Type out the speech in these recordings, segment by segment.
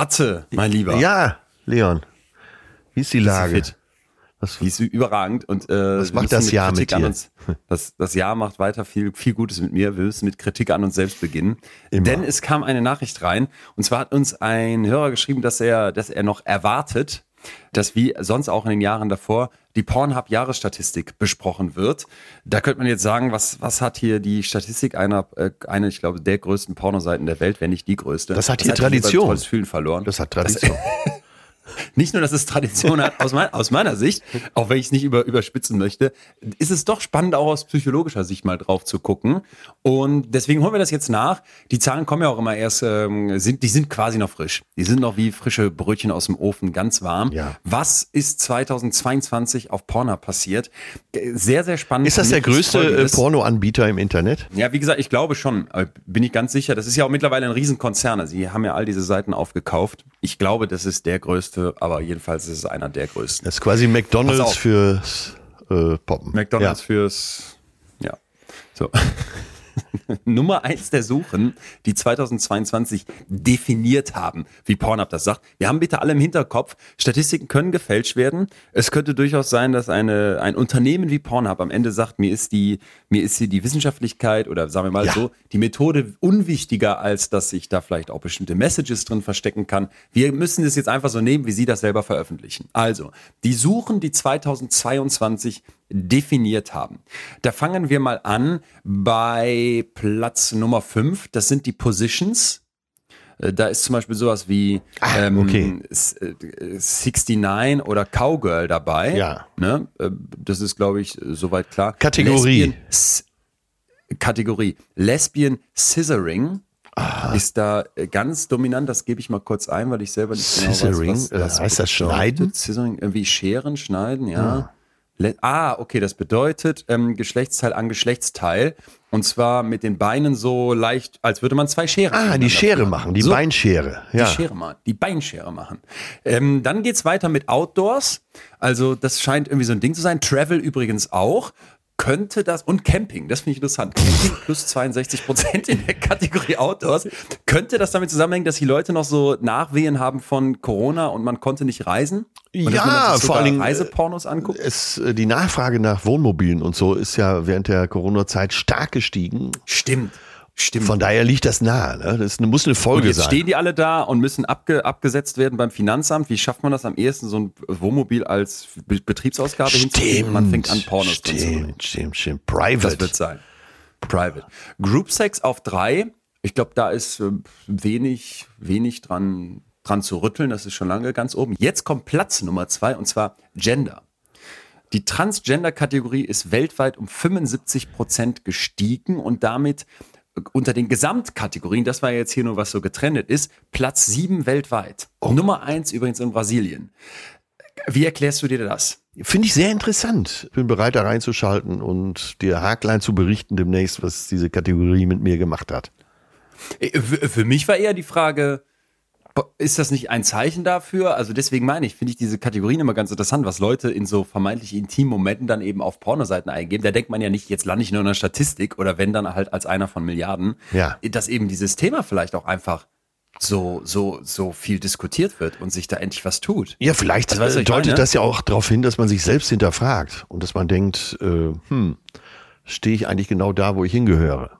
Atze, mein Lieber. Ja, Leon. Wie ist die Lage? Fit. Was, die ist überragend und äh, was macht das Jahr mit dir? Uns, das, das Jahr macht weiter viel, viel Gutes mit mir. Wir müssen mit Kritik an uns selbst beginnen. Immer. Denn es kam eine Nachricht rein und zwar hat uns ein Hörer geschrieben, dass er, dass er noch erwartet, dass wie sonst auch in den Jahren davor die Pornhub-Jahresstatistik besprochen wird. Da könnte man jetzt sagen, was, was hat hier die Statistik einer, äh, eine, ich glaube, der größten Pornoseiten der Welt, wenn nicht die größte. Das hat hier das Tradition. Hat Fühlen verloren. Das hat Tradition. Das, nicht nur, dass es Tradition hat, aus, mein, aus meiner Sicht, auch wenn ich es nicht über, überspitzen möchte, ist es doch spannend, auch aus psychologischer Sicht mal drauf zu gucken. Und deswegen holen wir das jetzt nach. Die Zahlen kommen ja auch immer erst, ähm, sind, die sind quasi noch frisch. Die sind noch wie frische Brötchen aus dem Ofen, ganz warm. Ja. Was ist 2022 auf Pornhub passiert? Sehr, sehr spannend. Ist das der größte äh, Pornoanbieter im Internet? Ja, wie gesagt, ich glaube schon. Bin ich ganz sicher. Das ist ja auch mittlerweile ein Riesenkonzern. Also, sie haben ja all diese Seiten aufgekauft. Ich glaube, das ist der größte, aber jedenfalls ist es einer der größten. Das ist quasi McDonalds fürs äh, Poppen. McDonalds ja. fürs, ja. So. Nummer eins der Suchen, die 2022 definiert haben, wie Pornhub das sagt. Wir haben bitte alle im Hinterkopf, Statistiken können gefälscht werden. Es könnte durchaus sein, dass eine, ein Unternehmen wie Pornhub am Ende sagt, mir ist die, mir ist hier die Wissenschaftlichkeit oder sagen wir mal ja. so, die Methode unwichtiger, als dass ich da vielleicht auch bestimmte Messages drin verstecken kann. Wir müssen es jetzt einfach so nehmen, wie Sie das selber veröffentlichen. Also, die Suchen, die 2022 definiert haben. Da fangen wir mal an bei Platz Nummer 5. Das sind die Positions. Äh, da ist zum Beispiel sowas wie ah, ähm, okay. 69 äh, oder Cowgirl dabei. Ja. Ne? Äh, das ist, glaube ich, soweit klar. Kategorie. Lesbian, Kategorie. Lesbian Scissoring. Aha. ist da ganz dominant. Das gebe ich mal kurz ein, weil ich selber nicht Scissoring, genau weiß, was das heißt das Schneiden? Scissoring, irgendwie Scheren, Schneiden, ja. Ah, okay, das bedeutet ähm, Geschlechtsteil an Geschlechtsteil. Und zwar mit den Beinen so leicht, als würde man zwei Scheren Ah, die Schere machen, machen die so, Beinschere. Ja. Die Schere machen, die Beinschere machen. Ähm, dann geht's weiter mit Outdoors. Also das scheint irgendwie so ein Ding zu sein. Travel übrigens auch könnte das, und Camping, das finde ich interessant, Camping plus 62 Prozent in der Kategorie Outdoors, könnte das damit zusammenhängen, dass die Leute noch so Nachwehen haben von Corona und man konnte nicht reisen? Und ja, vor Dingen Reisepornos anguckt? Es, äh, die Nachfrage nach Wohnmobilen und so ist ja während der Corona-Zeit stark gestiegen. Stimmt. Stimmt. Von daher liegt das nahe. Ne? Das muss eine Folge und jetzt sein. stehen die alle da und müssen abge abgesetzt werden beim Finanzamt. Wie schafft man das am ehesten, so ein Wohnmobil als Be Betriebsausgabe hinzukriegen? Man fängt an, Pornos stimmt, stimmt, stimmt. Private. Das wird sein. Private. Group Sex auf drei. Ich glaube, da ist äh, wenig, wenig dran, dran zu rütteln. Das ist schon lange ganz oben. Jetzt kommt Platz Nummer zwei und zwar Gender. Die Transgender-Kategorie ist weltweit um 75 Prozent gestiegen und damit unter den Gesamtkategorien, das war jetzt hier nur was so getrennt ist, Platz sieben weltweit. Oh. Nummer eins übrigens in Brasilien. Wie erklärst du dir das? Finde ich sehr interessant. Ich bin bereit, da reinzuschalten und dir Haklein zu berichten demnächst, was diese Kategorie mit mir gemacht hat. Äh, für mich war eher die Frage, ist das nicht ein Zeichen dafür? Also deswegen meine ich, finde ich diese Kategorien immer ganz interessant, was Leute in so vermeintlich intimen Momenten dann eben auf Pornoseiten eingeben. Da denkt man ja nicht, jetzt lande ich nur in einer Statistik oder wenn dann halt als einer von Milliarden, ja. dass eben dieses Thema vielleicht auch einfach so, so, so viel diskutiert wird und sich da endlich was tut. Ja, vielleicht also, weißt deutet meine? das ja auch darauf hin, dass man sich selbst hinterfragt und dass man denkt, äh, hm, stehe ich eigentlich genau da, wo ich hingehöre?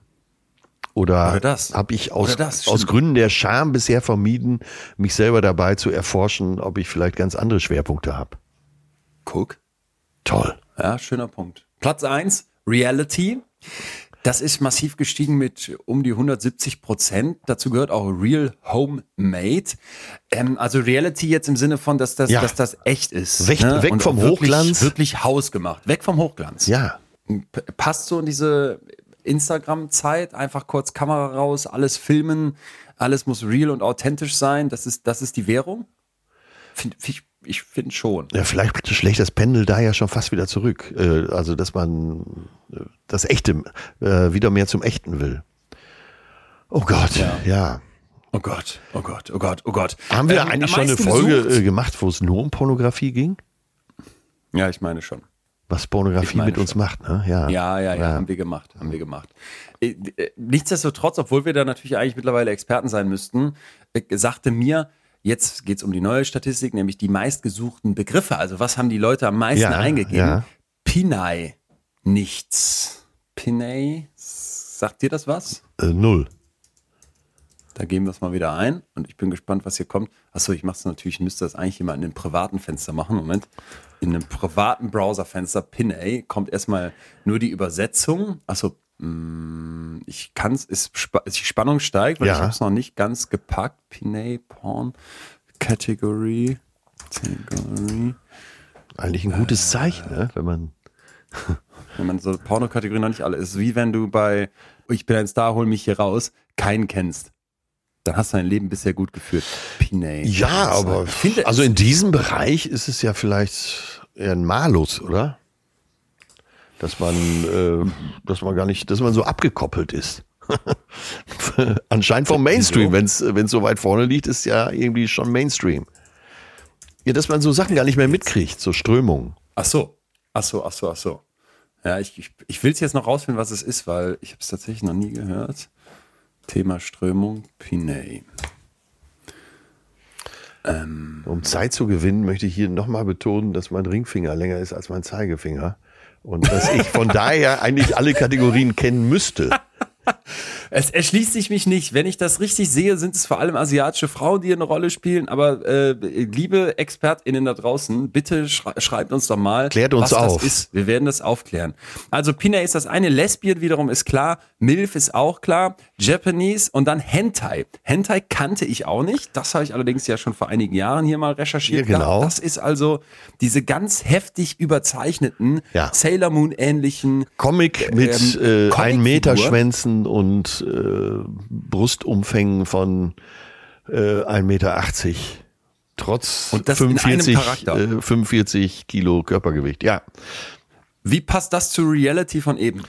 Oder, Oder habe ich aus, das, aus Gründen der Scham bisher vermieden, mich selber dabei zu erforschen, ob ich vielleicht ganz andere Schwerpunkte habe? Guck. Toll. Ja, schöner Punkt. Platz eins Reality. Das ist massiv gestiegen mit um die 170 Prozent. Dazu gehört auch Real Homemade. Ähm, also Reality jetzt im Sinne von, dass das, ja. dass das echt ist. Weg, ne? weg vom wirklich, Hochglanz. Wirklich hausgemacht. Weg vom Hochglanz. Ja. Passt so in diese Instagram-Zeit, einfach kurz Kamera raus, alles filmen, alles muss real und authentisch sein. Das ist, das ist die Währung? Find, ich ich finde schon. Ja, vielleicht schlägt das Pendel da ja schon fast wieder zurück. Äh, also, dass man äh, das Echte äh, wieder mehr zum Echten will. Oh Gott, ja. ja. Oh Gott, oh Gott, oh Gott, oh Gott. Haben wir ähm, eigentlich schon eine Folge besucht? gemacht, wo es nur um Pornografie ging? Ja, ich meine schon was Pornografie mit uns macht, ne? Ja. ja. ja, ja, haben wir gemacht, haben wir gemacht. Äh, äh, nichtsdestotrotz, obwohl wir da natürlich eigentlich mittlerweile Experten sein müssten, äh, sagte mir Jetzt geht's um die neue Statistik, nämlich die meistgesuchten Begriffe. Also was haben die Leute am meisten Ja, eingegeben? ja. Pinay, nichts. Pinay, sagt dir das was? Äh, null. Da geben wir es mal wieder ein und ich bin gespannt, was hier kommt. Achso, ich mache es natürlich, ich müsste das eigentlich immer in einem privaten Fenster machen. Moment. In einem privaten Browserfenster, Pinay, kommt erstmal nur die Übersetzung. Achso, mh, ich kann es, die Spannung steigt, weil Ja. ich habe es noch nicht ganz gepackt. Pinay, Porn, Category, Category. Eigentlich ein gutes Zeichen, ne? wenn man. Wenn man so Pornokategorie noch nicht alle ist, wie wenn du bei Ich bin ein Star, hol mich hier raus, keinen kennst. Dann hast du dein Leben bisher gut geführt. Pinay. Ja, aber finde, also in diesem Bereich ist es ja vielleicht eher ein Malus, oder? Dass man, äh, dass man gar nicht, dass man so abgekoppelt ist. Anscheinend vom Mainstream, wenn es so weit vorne liegt, ist ja irgendwie schon Mainstream. Ja, dass man so Sachen gar nicht mehr mitkriegt, so Strömungen. Ach so, ach so, ach so, ach so. Ja, ich, ich, ich will es jetzt noch rausfinden, was es ist, weil ich habe es tatsächlich noch nie gehört. Thema Strömung, Pinay. Um Zeit zu gewinnen, möchte ich hier nochmal betonen, dass mein Ringfinger länger ist als mein Zeigefinger. Und dass ich von daher eigentlich alle Kategorien kennen müsste. Es erschließt sich mich nicht. Wenn ich das richtig sehe, sind es vor allem asiatische Frauen, die eine Rolle spielen. Aber äh, liebe ExpertInnen da draußen, bitte schrei schreibt uns doch mal, Klärt uns was auf. das ist. Wir werden das aufklären. Also Pina ist das eine, Lesbian wiederum ist klar, MILF ist auch klar, Japanese und dann Hentai. Hentai kannte ich auch nicht. Das habe ich allerdings ja schon vor einigen Jahren hier mal recherchiert. Ja, genau. Das ist also diese ganz heftig überzeichneten, Ja. Sailor Moon ähnlichen Comic mit Ähm, äh, Comicfigur. ein Meter Schwänzen und äh, Brustumfängen von äh, 1,80 Meter. Trotz Und das in einem 45, Charakter. äh, 45 Kilo Körpergewicht. Ja. Wie passt das zu Reality von eben?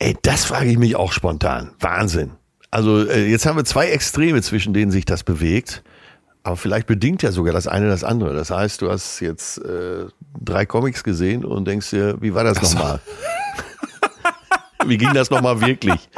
Ey, das frage ich mich auch spontan. Wahnsinn. Also äh, jetzt haben wir zwei Extreme, zwischen denen sich das bewegt. Aber vielleicht bedingt ja sogar das eine das andere. Das heißt, du hast jetzt äh, drei Comics gesehen und denkst dir, wie war das nochmal? wie ging das nochmal wirklich?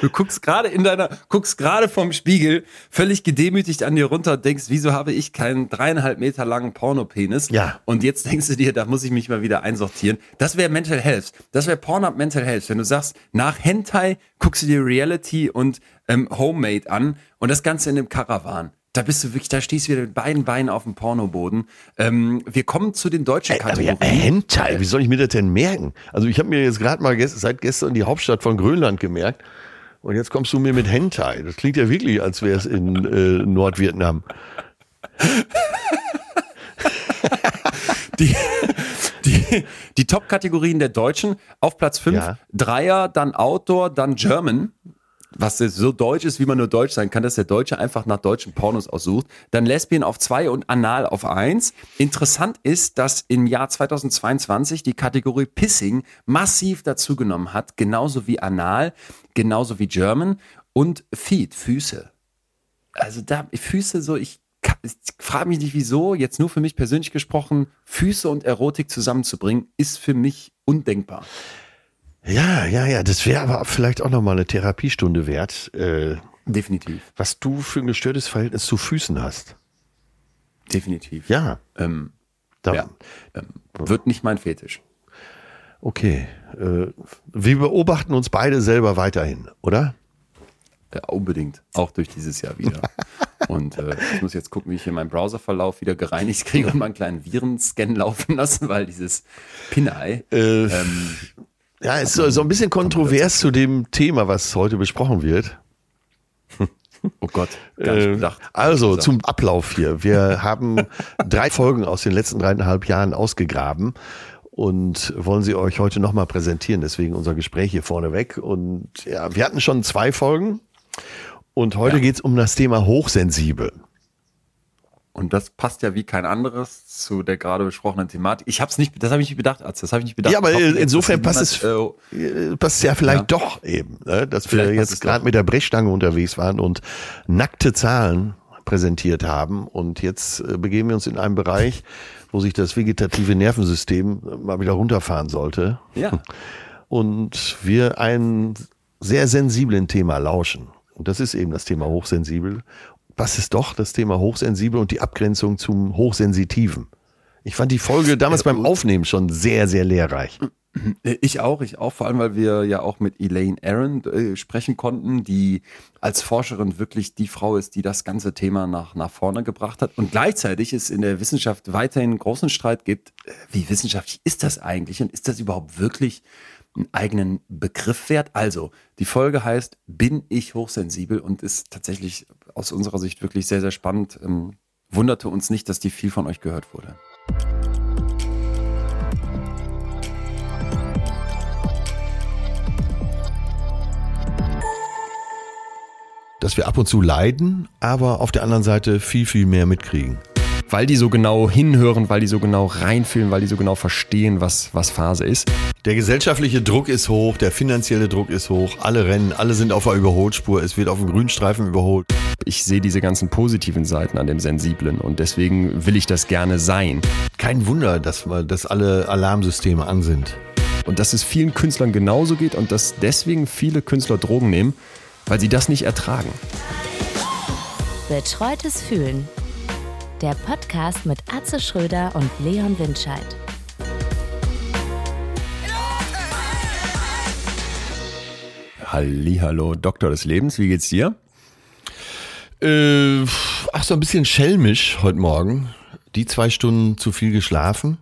Du guckst gerade in deiner, guckst gerade vom Spiegel, völlig gedemütigt an dir runter und denkst, wieso habe ich keinen dreieinhalb Meter langen Pornopenis? Ja. Und jetzt denkst du dir, da muss ich mich mal wieder einsortieren. Das wäre Mental Health. Das wäre Pornhub Mental Health. Wenn du sagst, nach Hentai guckst du dir Reality und ähm, Homemade an und das Ganze in einem Caravan. Da bist du wirklich, da stehst du wieder mit beiden Beinen auf dem Pornoboden. Ähm, wir kommen zu den deutschen Aber ja, Kategorien. Hentai, wie soll ich mir das denn merken? Also ich habe mir jetzt gerade mal gest seit gestern die Hauptstadt von Grönland gemerkt. Und jetzt kommst du mir mit Hentai. Das klingt ja wirklich, als wäre es in äh, Nordvietnam. die, die, die Top-Kategorien der Deutschen auf Platz 5, Ja. Dreier, dann Outdoor, dann German. Was so deutsch ist, wie man nur deutsch sein kann, dass der Deutsche einfach nach deutschen Pornos aussucht. Dann Lesbien auf 2 und Anal auf 1. Interessant ist, dass im Jahr 2022 die Kategorie Pissing massiv dazugenommen hat, genauso wie Anal, genauso wie German und Feet, Füße. Also da, Füße so, ich, ich frage mich nicht wieso, jetzt nur für mich persönlich gesprochen, Füße und Erotik zusammenzubringen, ist für mich undenkbar. Ja, ja, ja. Das wäre aber vielleicht auch nochmal eine Therapiestunde wert, äh, Definitiv, was du für ein gestörtes Verhältnis zu Füßen hast. definitiv. Ja. Ähm, Da, ja. Ähm, wird nicht mein Fetisch. Okay. Äh, wir beobachten uns beide selber weiterhin, oder? Ja, unbedingt. Auch durch dieses Jahr wieder. Und äh, ich muss jetzt gucken, wie ich hier meinen Browserverlauf wieder gereinigt kriege und mal einen kleinen Virenscan laufen lassen, weil dieses Pinei. Äh, Ähm, ja, ist so, so ein bisschen kontrovers zu dem Thema, was heute besprochen wird. oh Gott, gar nicht Äh, bedacht. Also So. zum Ablauf hier. Wir haben drei Folgen aus den letzten dreieinhalb Jahren ausgegraben und wollen sie euch heute nochmal präsentieren. Deswegen unser Gespräch hier vorneweg. Und ja, wir hatten schon zwei Folgen und heute Ja. geht's um das Thema hochsensibel. Und das passt ja wie kein anderes zu der gerade besprochenen Thematik. Ich habe es nicht, das habe ich nicht bedacht, Arzt, das habe ich nicht bedacht. Ja, aber hoffe insofern passt niemand, Äh, passt ja vielleicht Ja. doch eben, ne? dass Vielleicht wir es jetzt gerade mit der Brechstange unterwegs waren und nackte Zahlen präsentiert haben. Und jetzt äh, begeben wir uns in einen Bereich, wo sich das vegetative Nervensystem äh, mal wieder runterfahren sollte. Ja, Und wir einem sehr sensiblen Thema lauschen. Und das ist eben das Thema hochsensibel. Was ist doch das Thema hochsensibel und die Abgrenzung zum Hochsensitiven. Ich fand die Folge damals beim Aufnehmen schon sehr, sehr lehrreich. Ich auch, ich auch, vor allem, weil wir ja auch mit Elaine Aaron äh, sprechen konnten, die als Forscherin wirklich die Frau ist, die das ganze Thema nach, nach vorne gebracht hat. Und gleichzeitig es in der Wissenschaft weiterhin großen Streit gibt, äh, wie wissenschaftlich ist das eigentlich und ist das überhaupt wirklich einen eigenen Begriff wert? Also, die Folge heißt, bin ich hochsensibel und ist tatsächlich aus unserer Sicht wirklich sehr, sehr spannend. Ähm, wunderte uns nicht, dass die viel von euch gehört wurde. dass wir ab und zu leiden, aber auf der anderen Seite viel, viel mehr mitkriegen. Weil die so genau hinhören, weil die so genau reinfühlen, weil die so genau verstehen, was, was Phase ist. Der gesellschaftliche Druck ist hoch, der finanzielle Druck ist hoch, alle rennen, alle sind auf der Überholspur, es wird auf dem Grünstreifen überholt. Ich sehe diese ganzen positiven Seiten an dem Sensiblen und deswegen will ich das gerne sein. Kein Wunder, dass, dass alle Alarmsysteme an sind. Und dass es vielen Künstlern genauso geht und dass deswegen viele Künstler Drogen nehmen, weil sie das nicht ertragen. Betreutes Fühlen. Der Podcast mit Atze Schröder und Leon Windscheid. Hallo, Doktor des Lebens, wie geht's dir? Äh, ach, so ein bisschen schelmisch heute Morgen. Die zwei Stunden zu viel geschlafen.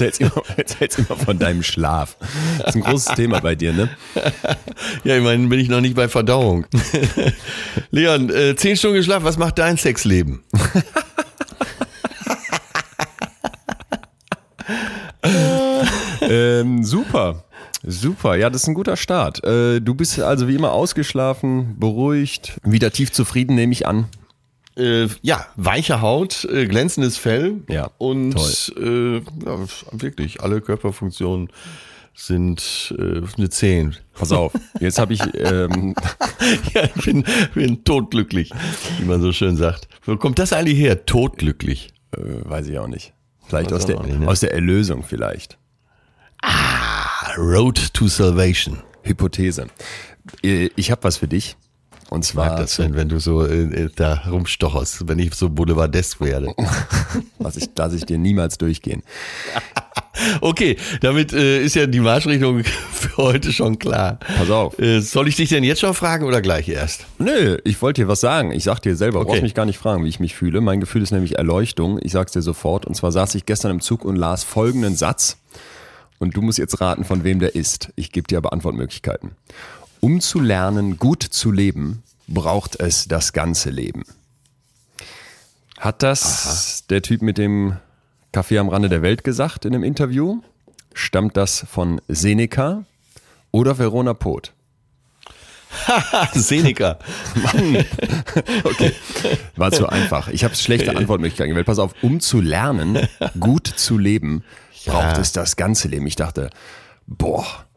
Erzähl's immer, erzähl's immer von deinem Schlaf. Das ist ein großes Thema bei dir, ne? Ja, ich meine, bin ich noch nicht bei Verdauung. Leon, äh, zehn Stunden geschlafen, was macht dein Sexleben? ähm, super. Super, ja, das ist ein guter Start. Äh, du bist also wie immer ausgeschlafen, beruhigt, wieder tief zufrieden, nehme ich an. Äh, ja, weiche Haut, äh, glänzendes Fell Ja, und äh, ja, wirklich alle Körperfunktionen sind äh, eine 10. Pass auf, jetzt habe ich, ähm, ja, ich bin, bin todglücklich, wie man so schön sagt. Wo kommt das eigentlich her? Todglücklich. äh, weiß ich auch nicht. Vielleicht Weiß aus der, nicht, ne? aus der Erlösung vielleicht. Road to Salvation. Hypothese. Äh, Ich habe was für dich. Und Ich mag zwar, das, wenn, wenn du so äh, da rumstocherst, wenn ich so boulevardesk werde. lasse ich, lass ich dir niemals durchgehen. Okay, damit äh, ist ja die Marschrichtung für heute schon klar. Pass auf. Äh, soll ich dich denn jetzt schon fragen oder gleich erst? Nö, ich wollte dir was sagen. Ich sag dir selber, du Okay. brauchst mich gar nicht fragen, wie ich mich fühle. Mein Gefühl ist nämlich Erleuchtung. Ich sag's dir sofort. Und zwar saß ich gestern im Zug und las folgenden Satz. Und du musst jetzt raten, von wem der ist. Ich gebe dir aber Antwortmöglichkeiten. Um zu lernen, gut zu leben, braucht es das ganze Leben. Hat das der Typ mit dem Café am Rande der Welt gesagt in einem Interview? Stammt das von Seneca oder Verona Poth? Seneca. Okay, war zu einfach. Ich habe schlechte Antwortmöglichkeiten gewählt. Pass auf, um zu lernen, gut zu leben, braucht es das ganze Leben. Ich dachte, boah.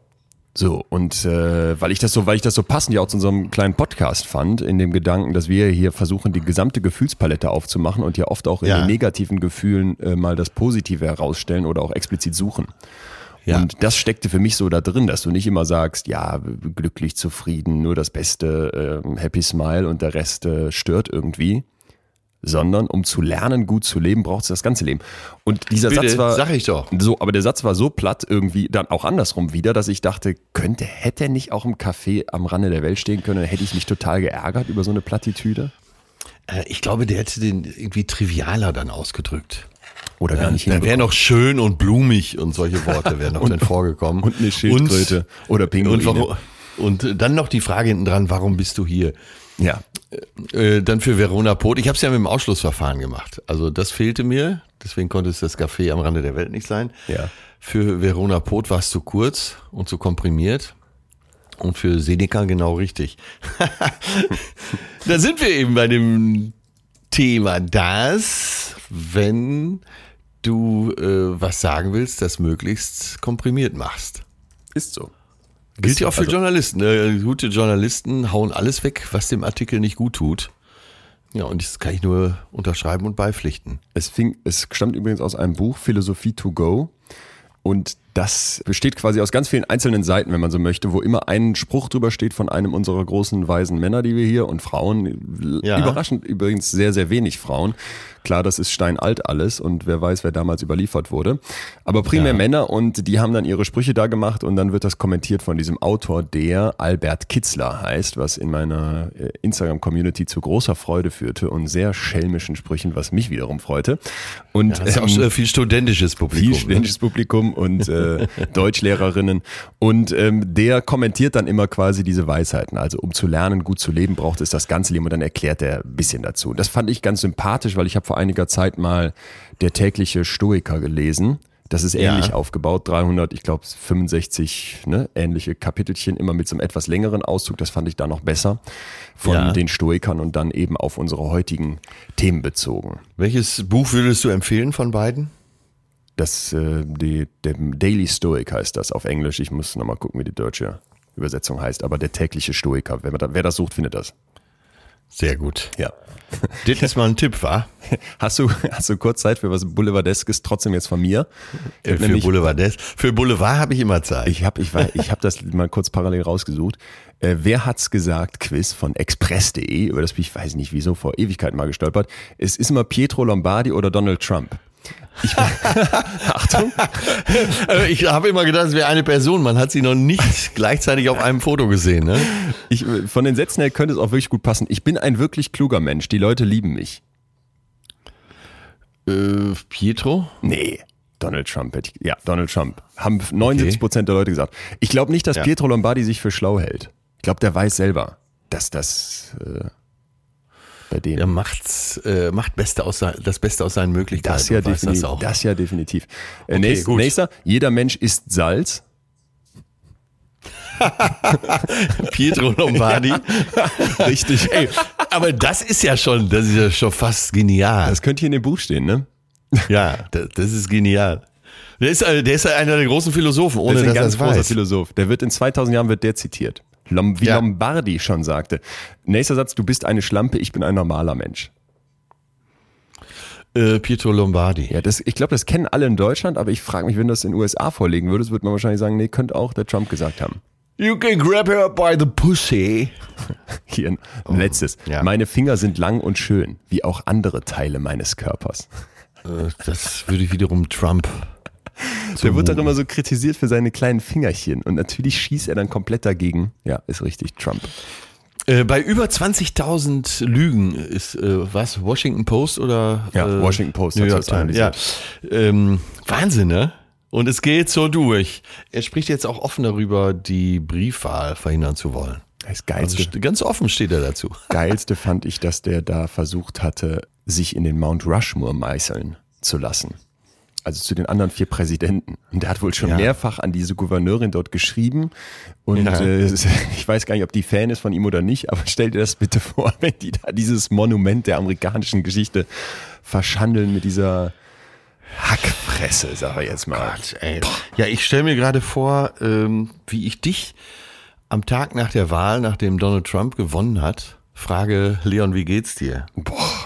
So, und äh, weil ich das so, weil ich das so passend ja auch zu unserem kleinen Podcast fand, in dem Gedanken, dass wir hier versuchen, die gesamte Gefühlspalette aufzumachen und ja oft auch in Ja. den negativen Gefühlen äh, mal das Positive herausstellen oder auch explizit suchen. Ja. Und das steckte für mich so da drin, dass du nicht immer sagst, ja, glücklich, zufrieden, nur das Beste, äh, Happy Smile und der Rest äh, stört irgendwie. Sondern um zu lernen, gut zu leben, braucht es das ganze Leben. Und dieser Bitte, Satz war. sag ich doch. So, aber der Satz war so platt irgendwie, dann auch andersrum wieder, dass ich dachte, könnte, hätte er nicht auch im Café am Rande der Welt stehen können, dann hätte ich mich total geärgert über so eine Plattitüde. Äh, Ich glaube, der hätte den irgendwie trivialer dann ausgedrückt. Oder gar nicht Da wäre hinbekommen. noch schön und blumig und solche Worte wären noch dann vorgekommen. Und eine Schildkröte oder Pinguine. Und, warum, und dann noch die Frage hinten dran, warum bist du hier? Ja, Äh, dann für Verona Poth. Ich habe es ja mit dem Ausschlussverfahren gemacht. Also das fehlte mir. Deswegen konnte es das Café am Rande der Welt nicht sein. Ja. Für Verona Poth war es zu kurz und zu komprimiert. Und für Seneca genau richtig. da sind wir eben bei dem Thema, dass, wenn du äh, was sagen willst, das möglichst komprimiert machst. ist so. Gilt ja auch für Also- Journalisten. Ne? Gute Journalisten hauen alles weg, was dem Artikel nicht gut tut. Ja, und das kann ich nur unterschreiben und beipflichten. Es fing, es stammt übrigens aus einem Buch, Philosophie to go. Und Das besteht quasi aus ganz vielen einzelnen Seiten, wenn man so möchte, wo immer ein Spruch drüber steht von einem unserer großen weisen Männer, die wir hier und Frauen. Ja. Überraschend übrigens sehr, sehr wenig Frauen. Klar, das ist steinalt alles und wer weiß, wer damals überliefert wurde. Aber primär Ja. Männer und die haben dann ihre Sprüche da gemacht und dann wird das kommentiert von diesem Autor, der Albert Kitzler heißt, was in meiner äh, Instagram-Community zu großer Freude führte und sehr schelmischen Sprüchen, was mich wiederum freute. Und Das ist auch ähm, äh, viel studentisches Publikum. viel ne? studentisches Publikum und äh, Deutschlehrerinnen. Und ähm, der kommentiert dann immer quasi diese Weisheiten. Also um zu lernen, gut zu leben, braucht es das ganze Leben und dann erklärt er ein bisschen dazu. Das fand ich ganz sympathisch, weil ich habe vor einiger Zeit mal der tägliche Stoiker gelesen. Das ist ähnlich Ja. aufgebaut, 300, ich glaube 65 ne, ähnliche Kapitelchen, immer mit so einem etwas längeren Auszug. Das fand ich da noch besser von Ja. den Stoikern und dann eben auf unsere heutigen Themen bezogen. Welches Buch würdest du empfehlen von beiden? Das, äh, die, der Daily Stoic heißt das auf Englisch. Ich muss nochmal gucken, wie die deutsche Übersetzung heißt. Aber der tägliche Stoiker. Wer, wer das sucht, findet das. Sehr gut. Ja. Das ist mal ein Tipp, wa? Hast du, hast du kurz Zeit für was Boulevardeskes trotzdem jetzt von mir? Äh, Für Nämlich- Boulevard. Für Boulevard habe ich immer Zeit. Ich habe ich, war- ich hab das mal kurz parallel rausgesucht. Äh, wer hat's gesagt? Quiz von express.de, über das bin ich weiß nicht wieso vor Ewigkeiten mal gestolpert. Es ist immer Pietro Lombardi oder Donald Trump. Ich, Achtung, Äh, ich habe immer gedacht, es wäre eine Person. Man hat sie noch nicht gleichzeitig auf einem Foto gesehen. Ne? ich, von den Sätzen her könnte es auch wirklich gut passen. Ich bin ein wirklich kluger Mensch. Die Leute lieben mich. Äh, Pietro? Nee. Donald Trump, hätte ich, ja, Donald Trump. Haben 79 Prozent der Leute gesagt. Ich glaube nicht, dass Ja. Pietro Lombardi sich für schlau hält. Ich glaube, der weiß selber, dass das äh, bei denen. Er macht's, äh, macht Beste aus, das Beste aus seinen Möglichkeiten. das ja definitiv. Das. Das ja definitiv. Äh, Okay, nächst. Nächster, jeder Mensch isst Salz. Pietro Lombardi. Richtig. Ey, aber das ist ja schon, das ist ja schon fast genial. Das könnte hier in dem Buch stehen, ne? ja, das, das ist genial. Der ist, äh, der ist ja einer der großen Philosophen, Das ohne ist ein ganz es großer weiß. Philosoph. Der wird in 2000 Jahren wird der zitiert. Lom, wie Ja. Lombardi schon sagte. Nächster Satz, du bist eine Schlampe, ich bin ein normaler Mensch. Äh, Pietro Lombardi. Ja, das, ich glaube, das kennen alle in Deutschland, aber ich frage mich, wenn du das in den USA vorlegen würdest, würde man wahrscheinlich sagen, nee, könnte auch der Trump gesagt haben. You can grab her by the pussy. Hier ein letztes. Oh, ja. Meine Finger sind lang und schön, wie auch andere Teile meines Körpers. Äh, das würde ich wiederum Trump. Der wird doch immer so kritisiert für seine kleinen Fingerchen und natürlich schießt er dann komplett dagegen. Ja, ist richtig, Trump. Äh, bei über 20.000 Lügen ist äh, was Washington Post oder Ja, äh, Washington Post New York das Times. Ja, ähm, Wahnsinn, ne? Und es geht so durch. Er spricht jetzt auch offen darüber, die Briefwahl verhindern zu wollen. Das Also Geilste, st- ganz offen steht er dazu. Geilste fand ich, dass der da versucht hatte, sich in den Mount Rushmore meißeln zu lassen. Also zu den anderen vier Präsidenten. Und der hat wohl schon Ja. mehrfach an diese Gouverneurin dort geschrieben. Und Ja. äh, ich weiß gar nicht, ob die Fan ist von ihm oder nicht, aber stell dir das bitte vor, wenn die da dieses Monument der amerikanischen Geschichte verschandeln mit dieser Hackfresse, sag ich jetzt mal. Gott, ey. Ja, ich stelle mir gerade vor, ähm, wie ich dich am Tag nach der Wahl, nachdem Donald Trump gewonnen hat, frage, Leon, wie geht's dir? Boah.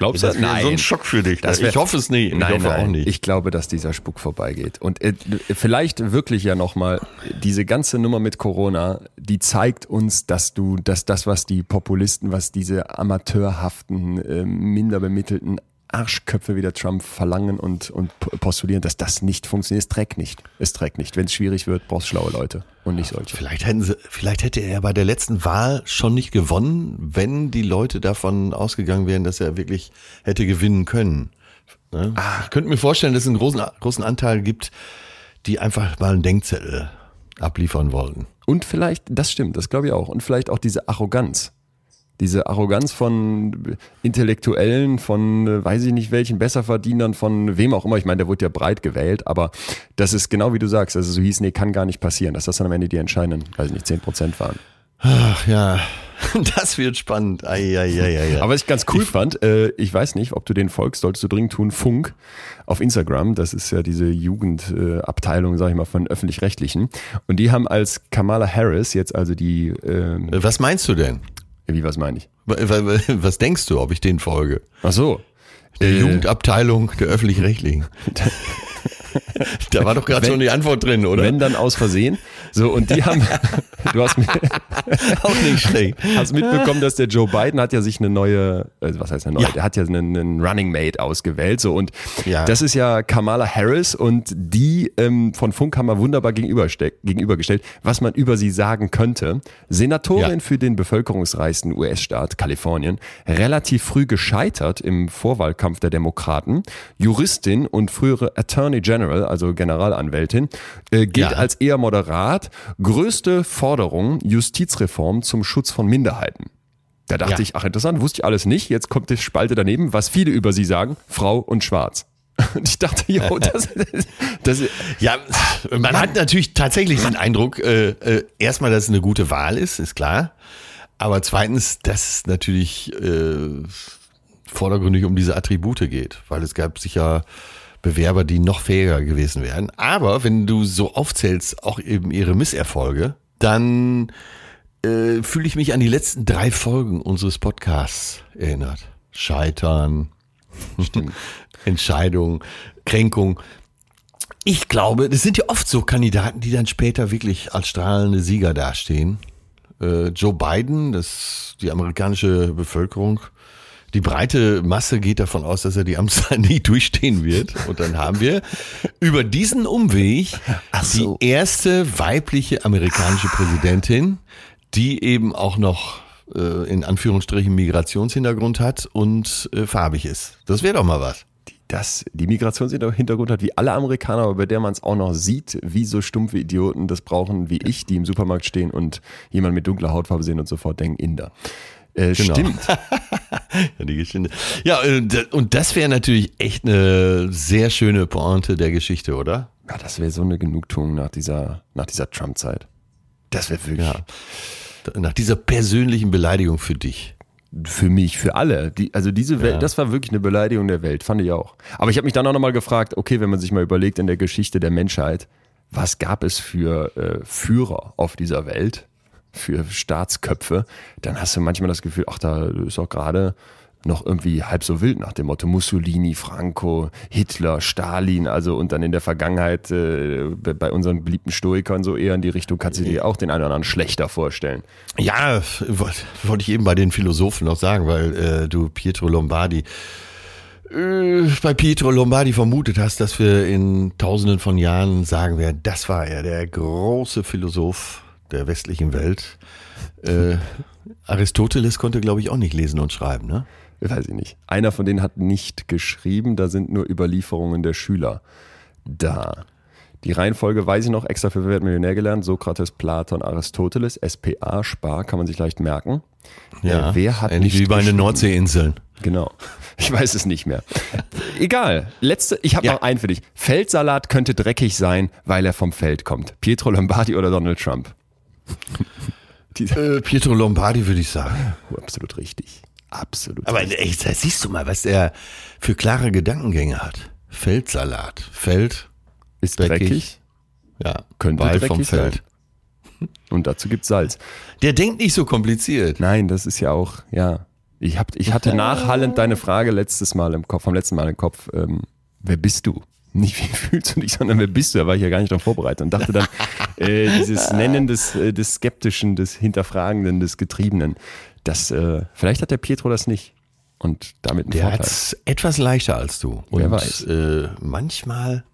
Glaubst Das wäre so ein Schock für dich. Das wär- ich hoffe es nicht. Nein, ich hoffe nein. auch nicht. Ich glaube, dass dieser Spuk vorbeigeht. Und äh, vielleicht wirklich ja nochmal, diese ganze Nummer mit Corona, die zeigt uns, dass du, dass das, was die Populisten, was diese amateurhaften, äh, minder bemittelten Arschköpfe wie der Trump verlangen und, und postulieren, dass das nicht funktioniert. Es trägt nicht. Es trägt nicht. Wenn es schwierig wird, brauchst du schlaue Leute und nicht solche. Vielleicht hätten sie, vielleicht hätte er bei der letzten Wahl schon nicht gewonnen, wenn die Leute davon ausgegangen wären, dass er wirklich hätte gewinnen können. Ne? Ich könnte mir vorstellen, dass es einen großen, großen Anteil gibt, die einfach mal einen Denkzettel abliefern wollten. Und vielleicht, das stimmt, das glaube ich auch. Und vielleicht auch diese Arroganz. Diese Arroganz von Intellektuellen, von äh, weiß ich nicht welchen Besserverdienern, von wem auch immer. Ich meine, der wurde ja breit gewählt, aber das ist genau wie du sagst. Also so hieß, nee, kann gar nicht passieren, dass das dann am Ende die entscheidenden, weiß ich nicht, 10 Prozent waren. Ach ja, das wird spannend. Ai, ai, ai, ai. Aber was ich ganz cool fand, äh, ich weiß nicht, ob du den folgst, solltest du dringend tun, Funk auf Instagram, das ist ja diese Jugendabteilung, sag ich mal, von Öffentlich-Rechtlichen. Und die haben als Kamala Harris jetzt also die, ähm, Was meinst du denn? Wie was meine ich? Wa- wa- Was denkst du, ob ich den folge? Ach so. Der Äh, Jugendabteilung der öffentlich-rechtlichen. Da war doch gerade schon die Antwort drin, oder? Wenn dann aus Versehen. So, und die haben, du hast, mit, auch nicht schlecht. hast mitbekommen, dass der Joe Biden hat ja sich eine neue, äh, was heißt eine neue, Ja. der hat ja einen, einen Running Mate ausgewählt. So, und Ja. das ist ja Kamala Harris und die ähm, von Funk haben wir wunderbar gegenübergestellt, was man über sie sagen könnte. Senatorin Ja. für den bevölkerungsreichsten US-Staat Kalifornien, relativ früh gescheitert im Vorwahlkampf der Demokraten, Juristin und frühere Attorney General, also Generalanwältin, äh, gilt Ja. als eher moderat. Größte Forderung, Justizreform zum Schutz von Minderheiten. Da dachte Ja. ich, ach interessant, wusste ich alles nicht. Jetzt kommt die Spalte daneben, was viele über sie sagen, Frau und schwarz. Und ich dachte, jo, das, das, Ja, man hat natürlich tatsächlich den Eindruck, äh, äh, erstmal, dass es eine gute Wahl ist, ist klar. Aber zweitens, dass es natürlich äh, vordergründig um diese Attribute geht, weil es gab sicher Bewerber, die noch fähiger gewesen wären. Aber wenn du so aufzählst, auch eben ihre Misserfolge, dann äh, fühle ich mich an die letzten drei Folgen unseres Podcasts erinnert. Scheitern, Entscheidung, Kränkung. Ich glaube, das sind ja oft so Kandidaten, die dann später wirklich als strahlende Sieger dastehen. Äh, Joe Biden, das die amerikanische Bevölkerung, die breite Masse geht davon aus, dass er die Amtszeit nie durchstehen wird. Und dann haben wir über diesen Umweg so. die erste weibliche amerikanische Präsidentin, die eben auch noch äh, in Anführungsstrichen Migrationshintergrund hat und äh, farbig ist. Das wäre doch mal was. das, die Migrationshintergrund hat wie alle Amerikaner, aber bei der man es auch noch sieht, wie so stumpfe Idioten das brauchen wie ich, die im Supermarkt stehen und jemand mit dunkler Hautfarbe sehen und sofort denken, Inder. Äh, Genau. Stimmt. Ja, die Geschichte. Ja, äh, und das wäre natürlich echt eine sehr schöne Pointe der Geschichte, oder? Ja, das wäre so eine Genugtuung nach dieser, nach dieser Trump-Zeit. Das wäre wirklich Ja. Nach dieser persönlichen Beleidigung für dich. für mich, für alle. Die, also diese Welt, das war wirklich eine Beleidigung der Welt, fand ich auch. Aber ich habe mich dann auch nochmal gefragt, okay, wenn man sich mal überlegt in der Geschichte der Menschheit, was gab es für äh, Führer auf dieser Welt, für Staatsköpfe, dann hast du manchmal das Gefühl, ach, da ist auch gerade noch irgendwie halb so wild nach dem Motto Mussolini, Franco, Hitler, Stalin, also und dann in der Vergangenheit äh, bei unseren beliebten Stoikern so eher in die Richtung, kannst du dir auch den einen oder anderen schlechter vorstellen. Ja, wollte wollt ich eben bei den Philosophen noch sagen, weil äh, du Pietro Lombardi äh, bei Pietro Lombardi vermutet hast, dass wir in tausenden von Jahren sagen werden, das war er, der große Philosoph der westlichen Welt. Äh, Aristoteles konnte, glaube ich, auch nicht lesen und schreiben, ne? weiß ich nicht. Einer von denen hat nicht geschrieben, da sind nur Überlieferungen der Schüler da. Die Reihenfolge weiß ich noch, extra für Wer wird Millionär gelernt, Sokrates, Platon, Aristoteles, SPA, Spar, kann man sich leicht merken. Äh, wer hat ähnlich nicht wie bei den? Nordseeinseln. Genau. Ich weiß es nicht mehr. Egal. Letzte, ich habe Ja. noch einen für dich. Feldsalat könnte dreckig sein, weil er vom Feld kommt. Pietro Lombardi oder Donald Trump? Äh, Pietro Lombardi würde ich sagen. absolut richtig. Absolut. Aber echt, da siehst du mal, was er für klare Gedankengänge hat. Feldsalat. Feld, ist dreckig. dreckig, ja, könnte Ball dreckig sein. Und dazu gibt's Salz. Der denkt nicht so kompliziert. Nein, das ist ja auch, ja. Ich, hab, ich hatte nachhallend deine Frage letztes Mal im Kopf, vom letzten Mal im Kopf, ähm, wer bist du? Nicht wie fühlst du dich, sondern wer bist du? Da war ich ja gar nicht darauf vorbereitet und dachte dann, äh, dieses Nennen des, äh, des Skeptischen, des Hinterfragenden, des Getriebenen, das, äh, vielleicht hat der Pietro das nicht. Und damit einen Der Vorteil. hat's etwas leichter als du. Und Wer weiß. Äh, manchmal,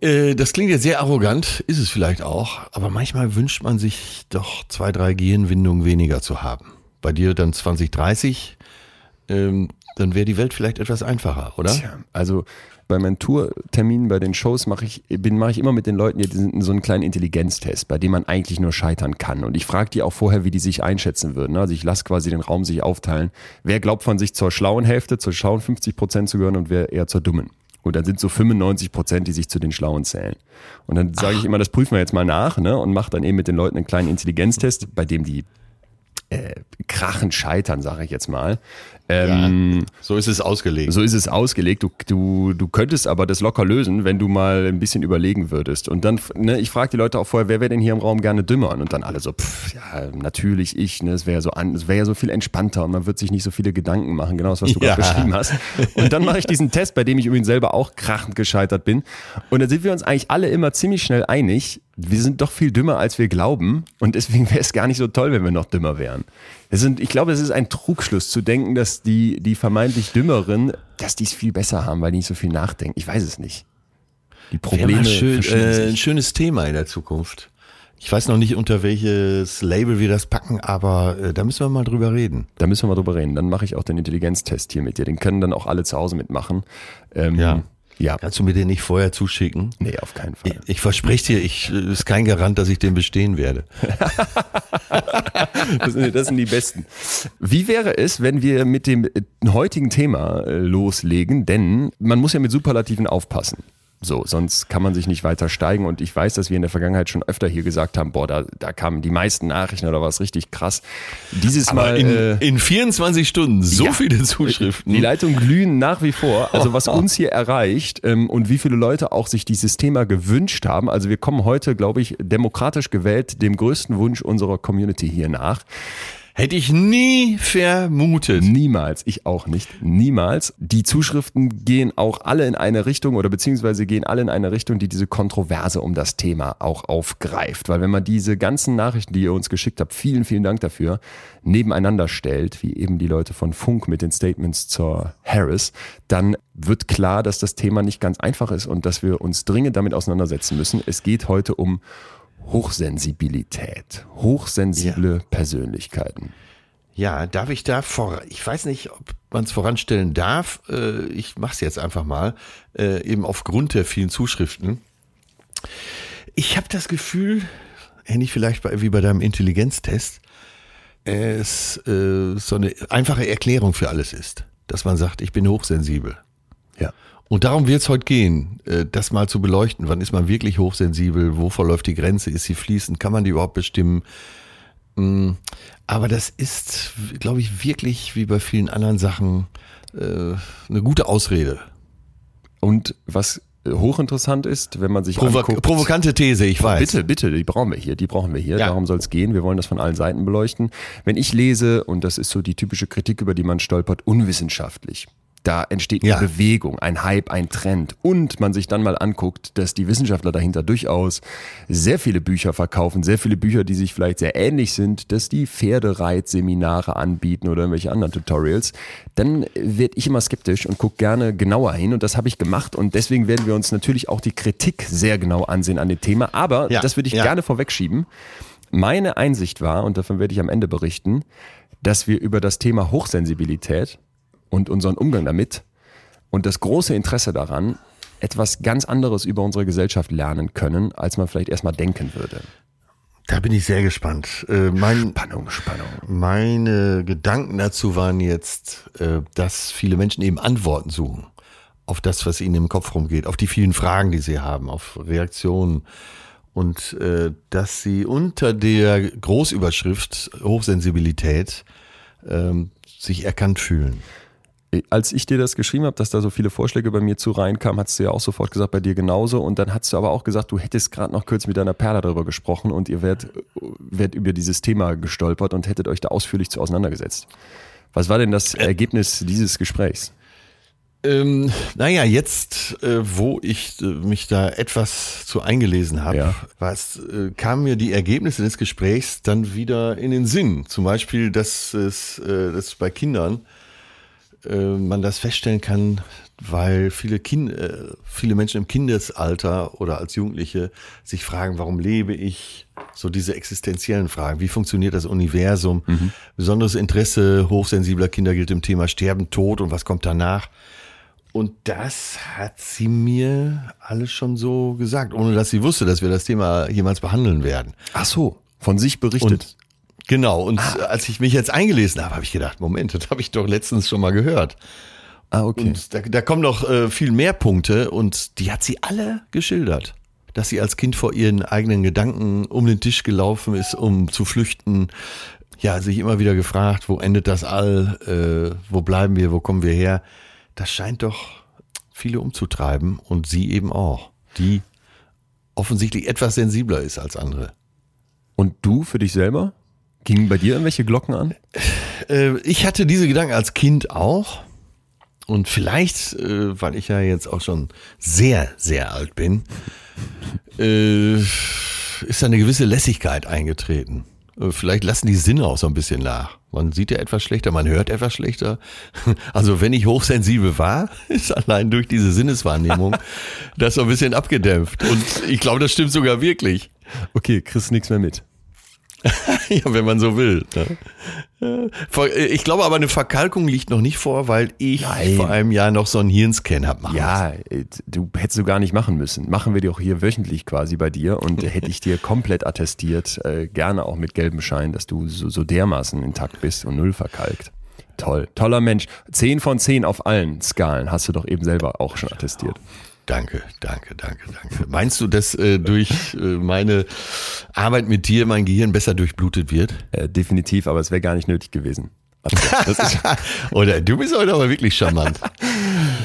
äh, das klingt jetzt sehr arrogant, ist es vielleicht auch, aber manchmal wünscht man sich doch zwei, drei Gehirnwindungen weniger zu haben. Bei dir dann 2030, ähm, dann wäre die Welt vielleicht etwas einfacher, oder? Tja, also bei meinen Tourterminen, bei den Shows mache ich, bin, mache ich immer mit den Leuten die sind so einen kleinen Intelligenztest, bei dem man eigentlich nur scheitern kann. Und ich frage die auch vorher, wie die sich einschätzen würden. Also ich lasse quasi den Raum sich aufteilen. Wer glaubt von sich zur schlauen Hälfte, zur schlauen 50 Prozent zu gehören und wer eher zur dummen. Und dann sind so 95 Prozent, die sich zu den Schlauen zählen. Und dann sage ich immer, das prüfen wir jetzt mal nach, ne? Und mache dann eben mit den Leuten einen kleinen Intelligenztest, bei dem die äh, krachend scheitern, sage ich jetzt mal. Ähm, So ist es ausgelegt. So ist es ausgelegt. Du, du, du könntest aber das locker lösen, wenn du mal ein bisschen überlegen würdest. Und dann, ne, ich frage die Leute auch vorher, wer wäre denn hier im Raum gerne dümmer? Und dann alle so, pff, ja, natürlich ich. Ne, es wäre so, an- es wäre ja so viel entspannter und man wird sich nicht so viele Gedanken machen. Genau das, was du Ja. gerade beschrieben hast. Und dann mache ich diesen Test, bei dem ich übrigens selber auch krachend gescheitert bin. Und dann sind wir uns eigentlich alle immer ziemlich schnell einig. Wir sind doch viel dümmer, als wir glauben. Und deswegen wäre es gar nicht so toll, wenn wir noch dümmer wären. Es sind, ich glaube, es ist ein Trugschluss zu denken, dass die, die vermeintlich Dümmeren, dass die es viel besser haben, weil die nicht so viel nachdenken. Ich weiß es nicht. Die Probleme schön, äh, ein schönes Thema in der Zukunft. Ich weiß noch nicht, unter welches Label wir das packen, aber äh, da müssen wir mal drüber reden. Da müssen wir mal drüber reden. Dann mache ich auch den Intelligenztest hier mit dir. Den können dann auch alle zu Hause mitmachen. Ähm, Ja. Ja. Kannst du mir den nicht vorher zuschicken? Nee, auf keinen Ich, Fall. ich verspreche dir, ich äh, ist kein Garant, dass ich den bestehen werde. Das sind, das sind die besten. Wie wäre es, wenn wir mit dem heutigen Thema äh, loslegen? Denn man muss ja mit Superlativen aufpassen. So, sonst kann man sich nicht weiter steigen. Und ich weiß, dass wir in der Vergangenheit schon öfter hier gesagt haben, boah, da, da kamen die meisten Nachrichten oder was richtig krass. Dieses Mal. in, äh, in 24 Stunden so ja. viele Zuschriften. Die Leitungen glühen nach wie vor. Also was uns hier erreicht ähm, und wie viele Leute auch sich dieses Thema gewünscht haben. Also wir kommen heute, glaube ich, demokratisch gewählt dem größten Wunsch unserer Community hier nach. Hätte ich nie vermutet. Niemals, ich auch nicht, niemals. Die Zuschriften gehen auch alle in eine Richtung oder beziehungsweise gehen alle in eine Richtung, die diese Kontroverse um das Thema auch aufgreift. Weil wenn man diese ganzen Nachrichten, die ihr uns geschickt habt, vielen, vielen Dank dafür, nebeneinander stellt, wie eben die Leute von Funk mit den Statements zur Harris, dann wird klar, dass das Thema nicht ganz einfach ist und dass wir uns dringend damit auseinandersetzen müssen. Es geht heute um Hochsensibilität, hochsensible Persönlichkeiten. Ja, darf ich da vor, ich weiß nicht, ob man es voranstellen darf. Äh, ich mache es jetzt einfach mal, äh, eben aufgrund der vielen Zuschriften. Ich habe das Gefühl, ähnlich vielleicht bei, wie bei deinem Intelligenztest, es äh, so eine einfache Erklärung für alles ist, dass man sagt, ich bin hochsensibel. Ja. Und darum wird es heute gehen, äh, das mal zu beleuchten. Wann ist man wirklich hochsensibel? Wo verläuft die Grenze? Ist sie fließend? Kann man die überhaupt bestimmen? Mm, Aber das ist, glaube ich, wirklich wie bei vielen anderen Sachen äh, eine gute Ausrede. Und was äh, hochinteressant ist, wenn man sich Provo anguckt, provokante These, ich weiß. Bitte, bitte, die brauchen wir hier, die brauchen wir hier. Ja. Darum soll es gehen. Wir wollen das von allen Seiten beleuchten. Wenn ich lese, und das ist so die typische Kritik, über die man stolpert, unwissenschaftlich. Da entsteht Ja. eine Bewegung, ein Hype, ein Trend. Und man sich dann mal anguckt, dass die Wissenschaftler dahinter durchaus sehr viele Bücher verkaufen, sehr viele Bücher, die sich vielleicht sehr ähnlich sind, dass die Pferdereitseminare anbieten oder irgendwelche anderen Tutorials, dann werde ich immer skeptisch und gucke gerne genauer hin. Und das habe ich gemacht. Und deswegen werden wir uns natürlich auch die Kritik sehr genau ansehen an dem Thema. Aber Ja, das würde ich ja. gerne vorwegschieben. Meine Einsicht war, und davon werde ich am Ende berichten, dass wir über das Thema Hochsensibilität und unseren Umgang damit und das große Interesse daran etwas ganz anderes über unsere Gesellschaft lernen können, als man vielleicht erstmal denken würde. Da bin ich sehr gespannt. Äh, mein, Spannung, Spannung. meine Gedanken dazu waren jetzt, äh, dass viele Menschen eben Antworten suchen auf das, was ihnen im Kopf rumgeht, auf die vielen Fragen, die sie haben, auf Reaktionen. Und äh, dass sie unter der Großüberschrift Hochsensibilität ähm, sich erkannt fühlen. Als ich dir das geschrieben habe, dass da so viele Vorschläge bei mir zu reinkamen, hast du ja auch sofort gesagt, bei dir genauso. Und dann hast du aber auch gesagt, du hättest gerade noch kurz mit deiner Perla darüber gesprochen und ihr werdet, werdet über dieses Thema gestolpert und hättet euch da ausführlich zu auseinandergesetzt. Was war denn das Ergebnis dieses Gesprächs? Ähm, naja, jetzt, äh, wo ich äh, mich da etwas zu eingelesen habe, Ja. was, äh, kamen mir die Ergebnisse des Gesprächs dann wieder in den Sinn. Zum Beispiel, dass es äh, dass bei Kindern äh, man das feststellen kann, weil viele, kind, äh, viele Menschen im Kindesalter oder als Jugendliche sich fragen, warum lebe ich? So diese existenziellen Fragen. Wie funktioniert das Universum? Besonderes Interesse hochsensibler Kinder gilt im Thema Sterben, Tod und was kommt danach? Und das hat sie mir alles schon so gesagt, ohne dass sie wusste, dass wir das Thema jemals behandeln werden. Ach so, von sich berichtet. Und genau, und als ich mich jetzt eingelesen habe, habe ich gedacht, Moment, das habe ich doch letztens schon mal gehört. ah, okay. Und da, da kommen noch äh, viel mehr Punkte und die hat sie alle geschildert. Dass sie als Kind vor ihren eigenen Gedanken um den Tisch gelaufen ist, um zu flüchten. ja, sich immer wieder gefragt, wo endet das All, äh, wo bleiben wir, wo kommen wir her? Das scheint doch viele umzutreiben und sie eben auch, die offensichtlich etwas sensibler ist als andere. Und du für dich selber? Gingen bei dir irgendwelche Glocken an? Äh, ich hatte diese Gedanken als Kind auch. Und vielleicht, äh, weil ich ja jetzt auch schon sehr, sehr alt bin, äh, ist da eine gewisse Lässigkeit eingetreten. Vielleicht lassen die Sinne auch so ein bisschen nach. Man sieht ja etwas schlechter, man hört etwas schlechter. Also wenn ich hochsensibel war, ist allein durch diese Sinneswahrnehmung das so ein bisschen abgedämpft. Und ich glaube, das stimmt sogar wirklich. Okay, kriegst nichts mehr mit. ja, wenn man so will. Ne? Ich glaube aber, eine Verkalkung liegt noch nicht vor, weil ich Nein. vor einem Jahr noch so einen Hirnscan habe machen Ja, äh, du hättest du gar nicht machen müssen. Machen wir doch hier wöchentlich quasi bei dir und hätte ich dir komplett attestiert, äh, gerne auch mit gelbem Schein, dass du so, so dermaßen intakt bist und null verkalkt. Toll, toller Mensch. Zehn von zehn auf allen Skalen hast du doch eben selber auch schon attestiert. Danke, danke, danke, danke. Meinst du, dass äh, durch äh, meine Arbeit mit dir mein Gehirn besser durchblutet wird? Äh, definitiv, aber es wäre gar nicht nötig gewesen. Ist, Oder du bist heute aber wirklich charmant.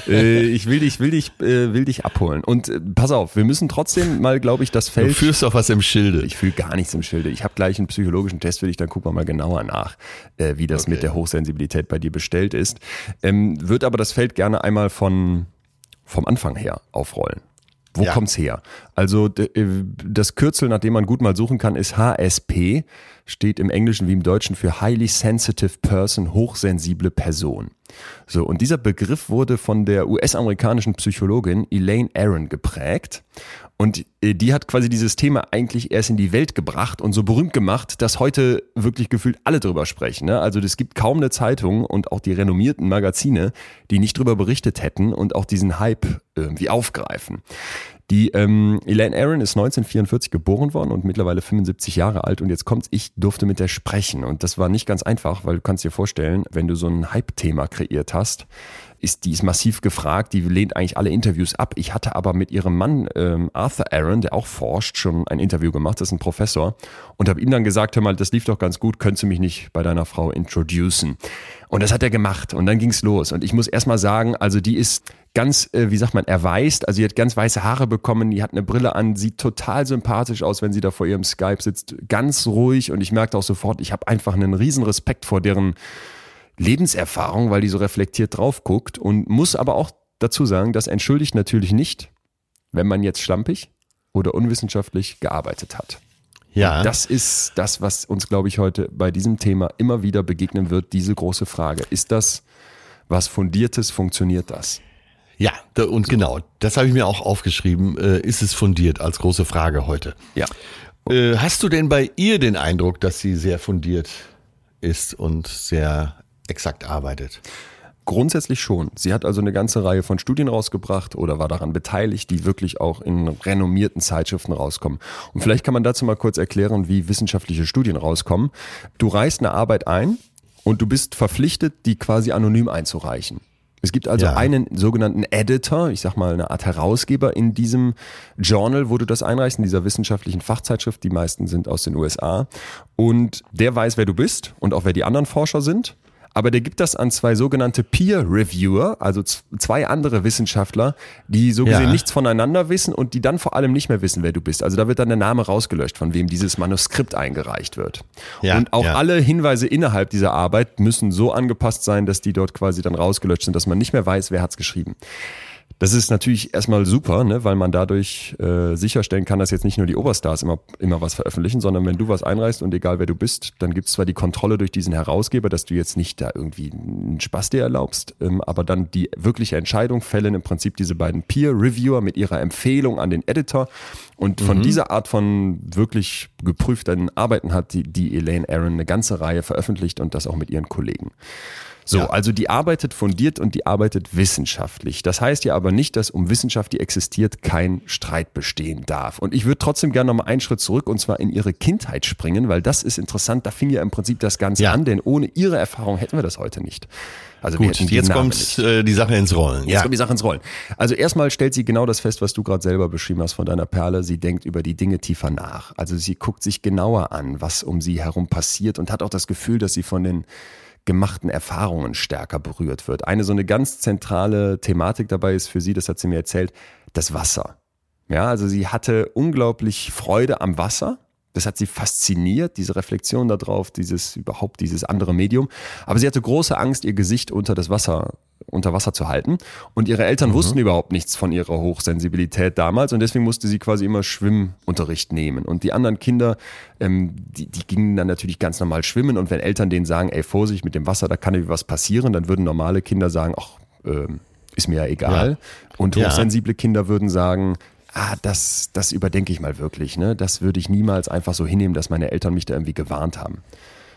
äh, ich will dich, will dich, äh, will dich abholen. Und äh, pass auf, wir müssen trotzdem mal, glaube ich, das Du Feld. führst doch was im Schilde. Ich fühle gar nichts im Schilde. Ich habe gleich einen psychologischen Test für dich, dann gucken wir mal genauer nach, wie das Okay. mit der Hochsensibilität bei dir bestellt ist. Ähm, wird aber das Feld gerne einmal von, vom Anfang her aufrollen. Wo Ja. kommt's her? Also äh, das Kürzel, nach dem man gut mal suchen kann, ist HSP, steht im Englischen wie im Deutschen für Highly Sensitive Person, hochsensible Person. So, und dieser Begriff wurde von der US-amerikanischen Psychologin Elaine Aron geprägt. Und äh, die hat quasi dieses Thema eigentlich erst in die Welt gebracht und so berühmt gemacht, dass heute wirklich gefühlt alle drüber sprechen. Ne? Also es gibt kaum eine Zeitung und auch die renommierten Magazine, die nicht drüber berichtet hätten und auch diesen Hype irgendwie aufgreifen. Die ähm, Elaine Aaron ist 1944 geboren worden und mittlerweile 75 Jahre alt. Und jetzt kommt's, ich durfte mit der sprechen. Und das war nicht ganz einfach, weil du kannst dir vorstellen, wenn du so ein Hype-Thema kreiert hast, ist die ist massiv gefragt, die lehnt eigentlich alle Interviews ab. Ich hatte aber mit ihrem Mann ähm, Arthur Aaron, der auch forscht, schon ein Interview gemacht, das ist ein Professor und habe ihm dann gesagt, hör mal, das lief doch ganz gut, könntest du mich nicht bei deiner Frau introducen? Und das hat er gemacht und dann ging's los und ich muss erstmal sagen, also die ist ganz, äh, wie sagt man, erweist. Also die hat ganz weiße Haare bekommen, die hat eine Brille an, sieht total sympathisch aus, wenn sie da vor ihrem Skype sitzt. Ganz ruhig und ich merkte auch sofort, ich habe einfach einen riesen Respekt vor deren Lebenserfahrung, weil die so reflektiert drauf guckt und muss aber auch dazu sagen, das entschuldigt natürlich nicht, wenn man jetzt schlampig oder unwissenschaftlich gearbeitet hat. Ja, Das ist das, was uns, glaube ich, heute bei diesem Thema immer wieder begegnen wird, diese große Frage. Ist das was Fundiertes? Funktioniert das? ja, und genau, das habe ich mir auch aufgeschrieben. Äh, ist es fundiert als große Frage heute? Ja. Äh, hast du denn bei ihr den Eindruck, dass sie sehr fundiert ist und sehr exakt arbeitet? Grundsätzlich schon. Sie hat also eine ganze Reihe von Studien rausgebracht oder war daran beteiligt, die wirklich auch in renommierten Zeitschriften rauskommen. Und vielleicht kann man dazu mal kurz erklären, wie wissenschaftliche Studien rauskommen. Du reichst eine Arbeit ein und du bist verpflichtet, die quasi anonym einzureichen. Es gibt also Ja. einen sogenannten Editor, ich sag mal eine Art Herausgeber in diesem Journal, wo du das einreichst, in dieser wissenschaftlichen Fachzeitschrift. Die meisten sind aus den USA. Und der weiß, wer du bist und auch wer die anderen Forscher sind. Aber der gibt das an zwei sogenannte Peer Reviewer, also zwei andere Wissenschaftler, die so gesehen Ja. nichts voneinander wissen und die dann vor allem nicht mehr wissen, wer du bist. Also da wird dann der Name rausgelöscht, von wem dieses Manuskript eingereicht wird. Ja, und auch ja. alle Hinweise innerhalb dieser Arbeit müssen so angepasst sein, dass die dort quasi dann rausgelöscht sind, dass man nicht mehr weiß, wer hat's geschrieben. Das ist natürlich erstmal super, ne, weil man dadurch äh, sicherstellen kann, dass jetzt nicht nur die Oberstars immer, immer was veröffentlichen, sondern wenn du was einreichst und egal wer du bist, dann gibt's zwar die Kontrolle durch diesen Herausgeber, dass du jetzt nicht da irgendwie einen Spaß dir erlaubst, ähm, aber dann die wirkliche Entscheidung fällen im Prinzip diese beiden Peer-Reviewer mit ihrer Empfehlung an den Editor. Und von dieser Art von wirklich geprüften Arbeiten hat die, die Elaine Aaron eine ganze Reihe veröffentlicht und das auch mit ihren Kollegen. So, Ja. also die arbeitet fundiert und die arbeitet wissenschaftlich. Das heißt ja aber nicht, dass um Wissenschaft, die existiert, kein Streit bestehen darf. Und ich würde trotzdem gerne noch mal einen Schritt zurück und zwar in ihre Kindheit springen, weil das ist interessant. Da fing ja im Prinzip das Ganze Ja. an, denn ohne ihre Erfahrung hätten wir das heute nicht. Also Gut, jetzt Namen kommt äh, die Sache ins Rollen. Jetzt kommt die Sache ins Rollen. Also erstmal stellt sie genau das fest, was du gerade selber beschrieben hast von deiner Perle. Sie denkt über die Dinge tiefer nach. Also sie guckt sich genauer an, was um sie herum passiert und hat auch das Gefühl, dass sie von den gemachten Erfahrungen stärker berührt wird. Eine so eine ganz zentrale Thematik dabei ist für sie, das hat sie mir erzählt, das Wasser. Ja, also sie hatte unglaublich Freude am Wasser. Das hat sie fasziniert, diese Reflexion darauf, dieses überhaupt dieses andere Medium. Aber sie hatte große Angst, ihr Gesicht unter das Wasser unter Wasser zu halten. Und ihre Eltern wussten überhaupt nichts von ihrer Hochsensibilität damals und deswegen musste sie quasi immer Schwimmunterricht nehmen. Und die anderen Kinder, ähm, die, die gingen dann natürlich ganz normal schwimmen und wenn Eltern denen sagen, ey, Vorsicht mit dem Wasser, da kann irgendwie was passieren, dann würden normale Kinder sagen, ach, ähm, ist mir ja egal. Und Ja. hochsensible Kinder würden sagen, ah, das, das überdenke ich mal wirklich. Ne? Das würde ich niemals einfach so hinnehmen, dass meine Eltern mich da irgendwie gewarnt haben.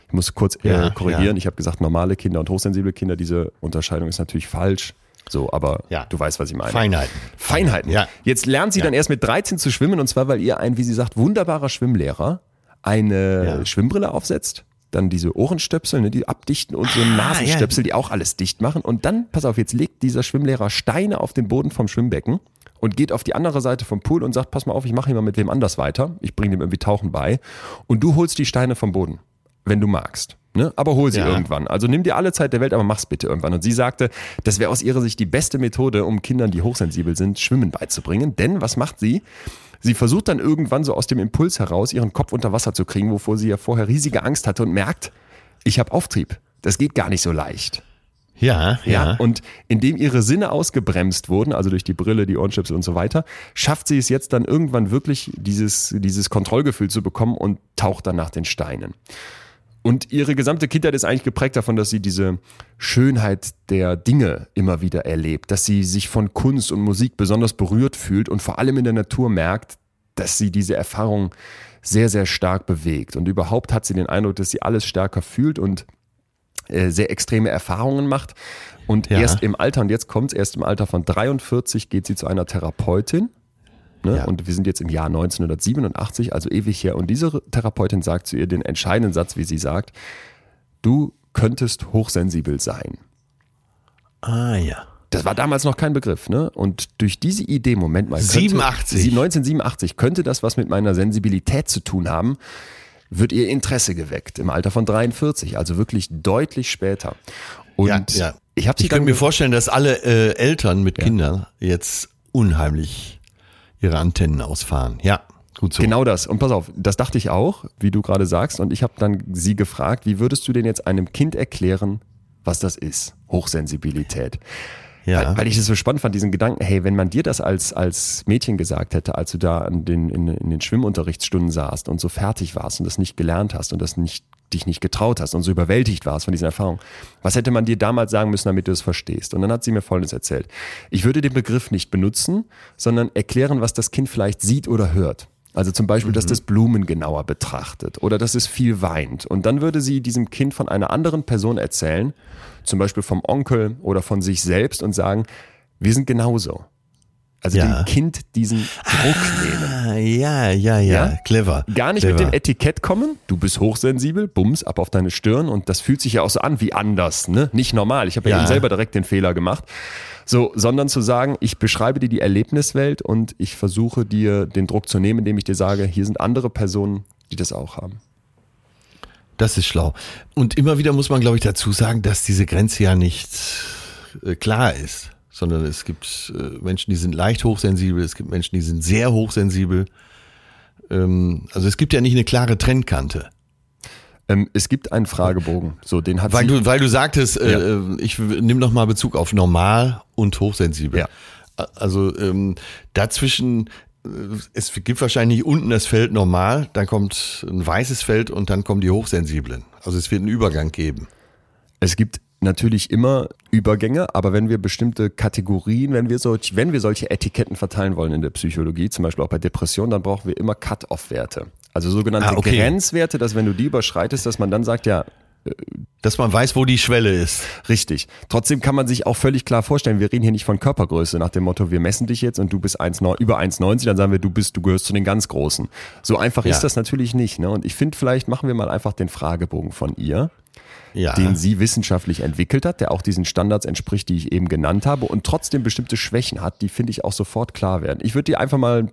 Ich muss kurz äh, Ja, korrigieren. ja. Ich habe gesagt, normale Kinder und hochsensible Kinder, diese Unterscheidung ist natürlich falsch. So, aber Ja. du weißt, was ich meine. Feinheiten. Feinheiten. Ja. Jetzt lernt sie Ja. dann erst mit 13 zu schwimmen und zwar, weil ihr ein, wie sie sagt, wunderbarer Schwimmlehrer eine Ja. Schwimmbrille aufsetzt, dann diese Ohrenstöpsel, ne, die abdichten und so Ah, Nasenstöpsel, die auch alles dicht machen. Und dann, pass auf, jetzt legt dieser Schwimmlehrer Steine auf den Boden vom Schwimmbecken und geht auf die andere Seite vom Pool und sagt, pass mal auf, ich mache hier mal mit wem anders weiter. Ich bringe dem irgendwie Tauchen bei. Und du holst die Steine vom Boden, wenn du magst. Ne? Aber hol sie Ja. irgendwann. Also nimm dir alle Zeit der Welt, aber mach's bitte irgendwann. Und sie sagte, das wäre aus ihrer Sicht die beste Methode, um Kindern, die hochsensibel sind, Schwimmen beizubringen. Denn was macht sie? Sie versucht dann irgendwann so aus dem Impuls heraus, ihren Kopf unter Wasser zu kriegen, wovor sie ja vorher riesige Angst hatte und merkt, ich habe Auftrieb. Das geht gar nicht so leicht. Ja, Ja. ja. Und indem ihre Sinne ausgebremst wurden, also durch die Brille, die Ohrenstöpsel und so weiter, schafft sie es jetzt dann irgendwann wirklich, dieses, dieses Kontrollgefühl zu bekommen und taucht dann nach den Steinen. Und ihre gesamte Kindheit ist eigentlich geprägt davon, dass sie diese Schönheit der Dinge immer wieder erlebt, dass sie sich von Kunst und Musik besonders berührt fühlt und vor allem in der Natur merkt, dass sie diese Erfahrung sehr, sehr stark bewegt. Und überhaupt hat sie den Eindruck, dass sie alles stärker fühlt und sehr extreme Erfahrungen macht. Und Ja. erst im Alter, und jetzt kommt's, erst im Alter von 43 geht sie zu einer Therapeutin. Ne? Ja. Und wir sind jetzt im Jahr 1987, also ewig her. Und diese Therapeutin sagt zu ihr den entscheidenden Satz, wie sie sagt, du könntest hochsensibel sein. Ah ja. Das war damals noch kein Begriff, ne? Und durch diese Idee, Moment mal, könnte, 87. Sie- 1987, könnte das was mit meiner Sensibilität zu tun haben, wird ihr Interesse geweckt im Alter von 43, also wirklich deutlich später. Und ja, ja. ich habe sie Ich könnte mir vorstellen, dass alle äh, Eltern mit Kindern jetzt unheimlich ihre Antennen ausfahren. Ja, gut so. Genau das. Und pass auf, das dachte ich auch, wie du gerade sagst. Und ich habe dann sie gefragt, wie würdest du denn jetzt einem Kind erklären, was das ist? Hochsensibilität. Ja. Weil, weil ich es so spannend fand, diesen Gedanken, hey, wenn man dir das als, als Mädchen gesagt hätte, als du da an den, in, in den Schwimmunterrichtsstunden saßt und so fertig warst und das nicht gelernt hast und das nicht, dich nicht getraut hast und so überwältigt warst von diesen Erfahrungen, was hätte man dir damals sagen müssen, damit du es verstehst? Und dann hat sie mir Folgendes erzählt. Ich würde den Begriff nicht benutzen, sondern erklären, was das Kind vielleicht sieht oder hört. Also zum Beispiel, dass das Blumen genauer betrachtet oder dass es viel weint. Und dann würde sie diesem Kind von einer anderen Person erzählen, zum Beispiel vom Onkel oder von sich selbst und sagen, wir sind genauso. Also Ja. dem Kind diesen Druck nehmen. Ah, ja, ja, ja, Ja? clever. Gar nicht clever. mit dem Etikett kommen, du bist hochsensibel, bums, ab auf deine Stirn und das fühlt sich ja auch so an wie anders, ne? Nicht normal. Ich habe ja. Ja. eben selber direkt den Fehler gemacht. So, sondern zu sagen, ich beschreibe dir die Erlebniswelt und ich versuche dir den Druck zu nehmen, indem ich dir sage, hier sind andere Personen, die das auch haben. Das ist schlau. Und immer wieder muss man, glaube ich, dazu sagen, dass diese Grenze ja nicht äh, klar ist, sondern es gibt äh, Menschen, die sind leicht hochsensibel, es gibt Menschen, die sind sehr hochsensibel. Ähm, also es gibt ja nicht eine klare Trennkante. Ähm, es gibt einen Fragebogen, so den hat Weil sie, du, weil du sagtest, äh, ich nimm noch mal Bezug auf normal und hochsensibel. Ja. Also ähm, dazwischen, äh, es gibt wahrscheinlich unten das Feld normal, dann kommt ein weißes Feld und dann kommen die Hochsensiblen. Also es wird einen Übergang geben. Es gibt natürlich immer Übergänge, aber wenn wir bestimmte Kategorien, wenn wir, solch, wenn wir solche Etiketten verteilen wollen in der Psychologie, zum Beispiel auch bei Depressionen, dann brauchen wir immer Cut-off-Werte. Also sogenannte Ah, okay. Grenzwerte, dass wenn du die überschreitest, dass man dann sagt, ja, Dass man weiß, wo die Schwelle ist. Richtig. Trotzdem kann man sich auch völlig klar vorstellen, wir reden hier nicht von Körpergröße nach dem Motto, wir messen dich jetzt und du bist 1, über 1,90, dann sagen wir, du bist, du gehörst zu den ganz Großen. So einfach Ja. ist das natürlich nicht. Ne? Und ich finde, vielleicht machen wir mal einfach den Fragebogen von ihr, Ja. den sie wissenschaftlich entwickelt hat, der auch diesen Standards entspricht, die ich eben genannt habe und trotzdem bestimmte Schwächen hat, die finde ich auch sofort klar werden. Ich würde dir einfach mal,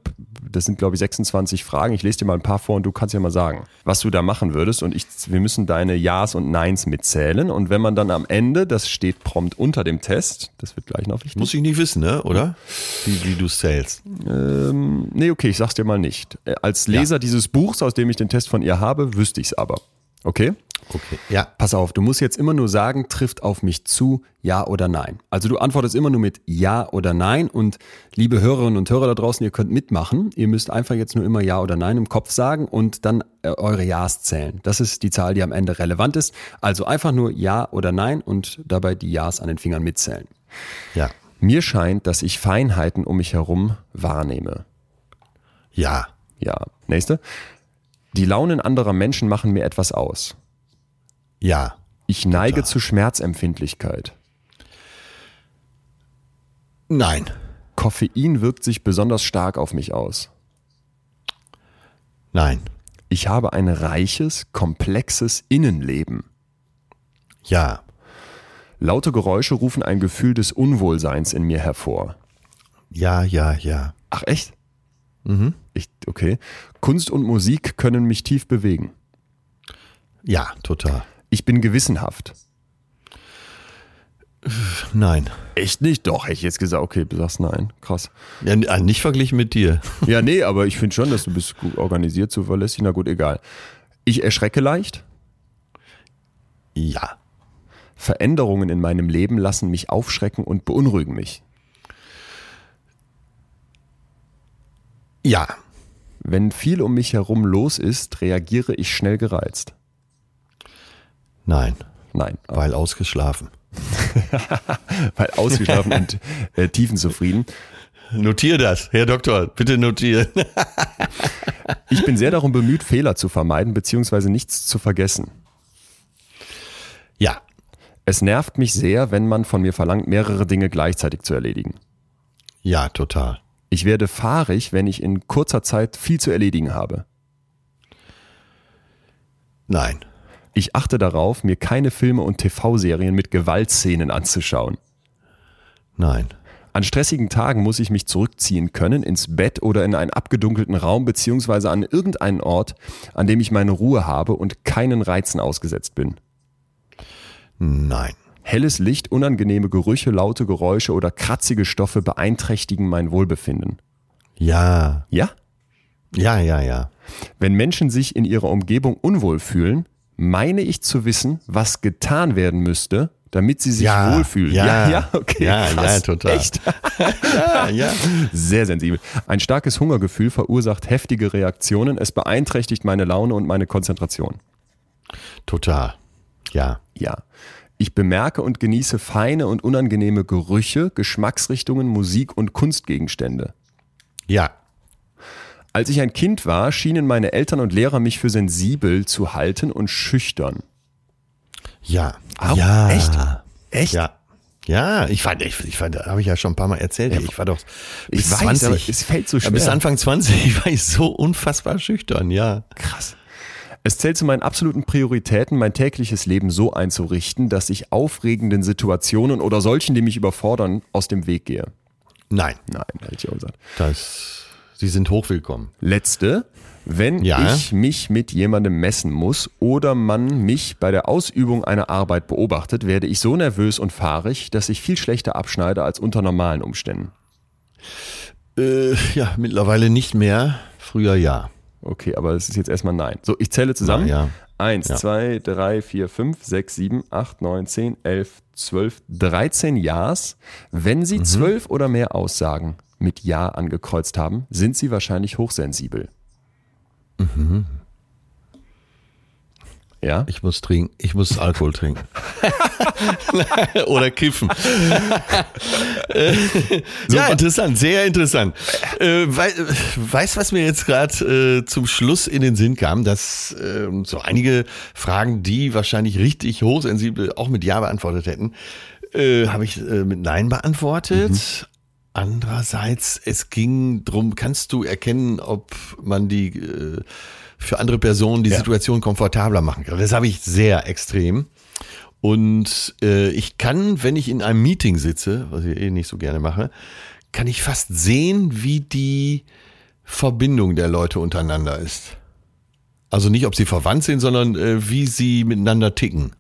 das sind glaube ich 26 Fragen, ich lese dir mal ein paar vor und du kannst ja mal sagen, was du da machen würdest und ich, wir müssen deine Ja's und Neins mitzählen und wenn man dann am Ende, das steht prompt unter dem Test, das wird gleich noch wichtig. Muss ich nicht wissen, ne? Oder? Wie, wie du zählst. Ähm, nee, okay, ich sag's dir mal nicht. Äh, Als Leser dieses Buchs, aus dem ich den Test von ihr habe, wüsste ich's aber. Okay? Okay. Ja. Pass auf, du musst jetzt immer nur sagen, trifft auf mich zu, ja oder nein. Also du antwortest immer nur mit ja oder nein und liebe Hörerinnen und Hörer da draußen, ihr könnt mitmachen. Ihr müsst einfach jetzt nur immer ja oder nein im Kopf sagen und dann äh, eure Ja's zählen. Das ist die Zahl, die am Ende relevant ist. Also einfach nur ja oder nein und dabei die Ja's an den Fingern mitzählen. Ja. Mir scheint, dass ich Feinheiten um mich herum wahrnehme. Ja. Ja. Nächste. Die Launen anderer Menschen machen mir etwas aus. Ja. Ich neige zu Schmerzempfindlichkeit. Nein. Koffein wirkt sich besonders stark auf mich aus. Nein. Ich habe ein reiches, komplexes Innenleben. Ja. Laute Geräusche rufen ein Gefühl des Unwohlseins in mir hervor. Ja, ja, ja. Ach echt? Mhm. Ich, okay. Kunst und Musik können mich tief bewegen. Ja, total. Ich bin gewissenhaft. Nein. Echt nicht? Doch, hätte ich jetzt gesagt, okay, du sagst nein. Krass. Ja, äh, nicht verglichen mit dir. Ja, nee, aber ich finde schon, dass du bist gut organisiert, zuverlässig. Na gut, egal. Ich erschrecke leicht. Ja. Veränderungen in meinem Leben lassen mich aufschrecken und beunruhigen mich. Ja. Wenn viel um mich herum los ist, reagiere ich schnell gereizt. Nein. Nein, Weil ausgeschlafen. weil ausgeschlafen und äh, tiefenzufrieden. Notier das, Herr Doktor, bitte notieren. Ich bin sehr darum bemüht, Fehler zu vermeiden bzw. nichts zu vergessen. Ja. Es nervt mich sehr, wenn man von mir verlangt, mehrere Dinge gleichzeitig zu erledigen. Ja, total. Ich werde fahrig, wenn ich in kurzer Zeit viel zu erledigen habe. Nein. Ich achte darauf, mir keine Filme und TV-Serien mit Gewaltszenen anzuschauen. Nein. An stressigen Tagen muss ich mich zurückziehen können ins Bett oder in einen abgedunkelten Raum beziehungsweise an irgendeinen Ort, an dem ich meine Ruhe habe und keinen Reizen ausgesetzt bin. Nein. Helles Licht, unangenehme Gerüche, laute Geräusche oder kratzige Stoffe beeinträchtigen mein Wohlbefinden. Ja. Ja? Ja, ja, ja. Wenn Menschen sich in ihrer Umgebung unwohl fühlen, meine ich zu wissen, was getan werden müsste, damit sie sich Ja, wohlfühlen. ja. ja, okay. Ja, ja, krass. total. Echt? Ja, ja. Sehr sensibel. Ein starkes Hungergefühl verursacht heftige Reaktionen. Es beeinträchtigt meine Laune und meine Konzentration. Total. Ja. Ja. Ich bemerke und genieße feine und unangenehme Gerüche, Geschmacksrichtungen, Musik und Kunstgegenstände. Ja. Als ich ein Kind war, schienen meine Eltern und Lehrer mich für sensibel zu halten und schüchtern. Ja. Au, ja. echt? Echt? Ja. Ja, ich fand, ich, ich fand, habe ich ja schon ein paar Mal erzählt. Ich war doch bis Ich weiß, 20, aber es fällt so Ja, Bis schwer. Anfang 20 war ich so unfassbar schüchtern, ja. Krass. Es zählt zu meinen absoluten Prioritäten, mein tägliches Leben so einzurichten, dass ich aufregenden Situationen oder solchen, die mich überfordern, aus dem Weg gehe. Nein, Nein, hätte ich auch gesagt. das, sie sind hochwillkommen. Letzte, wenn Ja. ich mich mit jemandem messen muss oder man mich bei der Ausübung einer Arbeit beobachtet, werde ich so nervös und fahrig, dass ich viel schlechter abschneide als unter normalen Umständen. Äh, ja, mittlerweile nicht mehr. Früher ja. Okay, aber es ist jetzt erstmal nein. So, ich zähle zusammen. Ja, ja. Eins, Ja. zwei, drei, vier, fünf, sechs, sieben, acht, neun, zehn, elf, zwölf, dreizehn Ja's. Wenn Mhm. Sie zwölf oder mehr Aussagen mit Ja angekreuzt haben, sind Sie wahrscheinlich hochsensibel. Ja? Ich muss trinken, ich muss Alkohol trinken. Oder kiffen. Ja, interessant, sehr interessant. Äh, wei weißt was mir jetzt gerade äh, zum Schluss in den Sinn kam, dass äh, so einige Fragen, die wahrscheinlich richtig hochsensibel auch mit Ja beantwortet hätten, äh, habe ich äh, mit Nein beantwortet. Mhm. Andererseits, es ging drum, kannst du erkennen, ob man die äh, für andere Personen die ja. Situation komfortabler machen kann. Das habe ich sehr extrem. Und äh, ich kann, wenn ich in einem Meeting sitze, was ich eh nicht so gerne mache, kann ich fast sehen, wie die Verbindung der Leute untereinander ist. Also nicht, ob sie verwandt sind, sondern äh, wie sie miteinander ticken.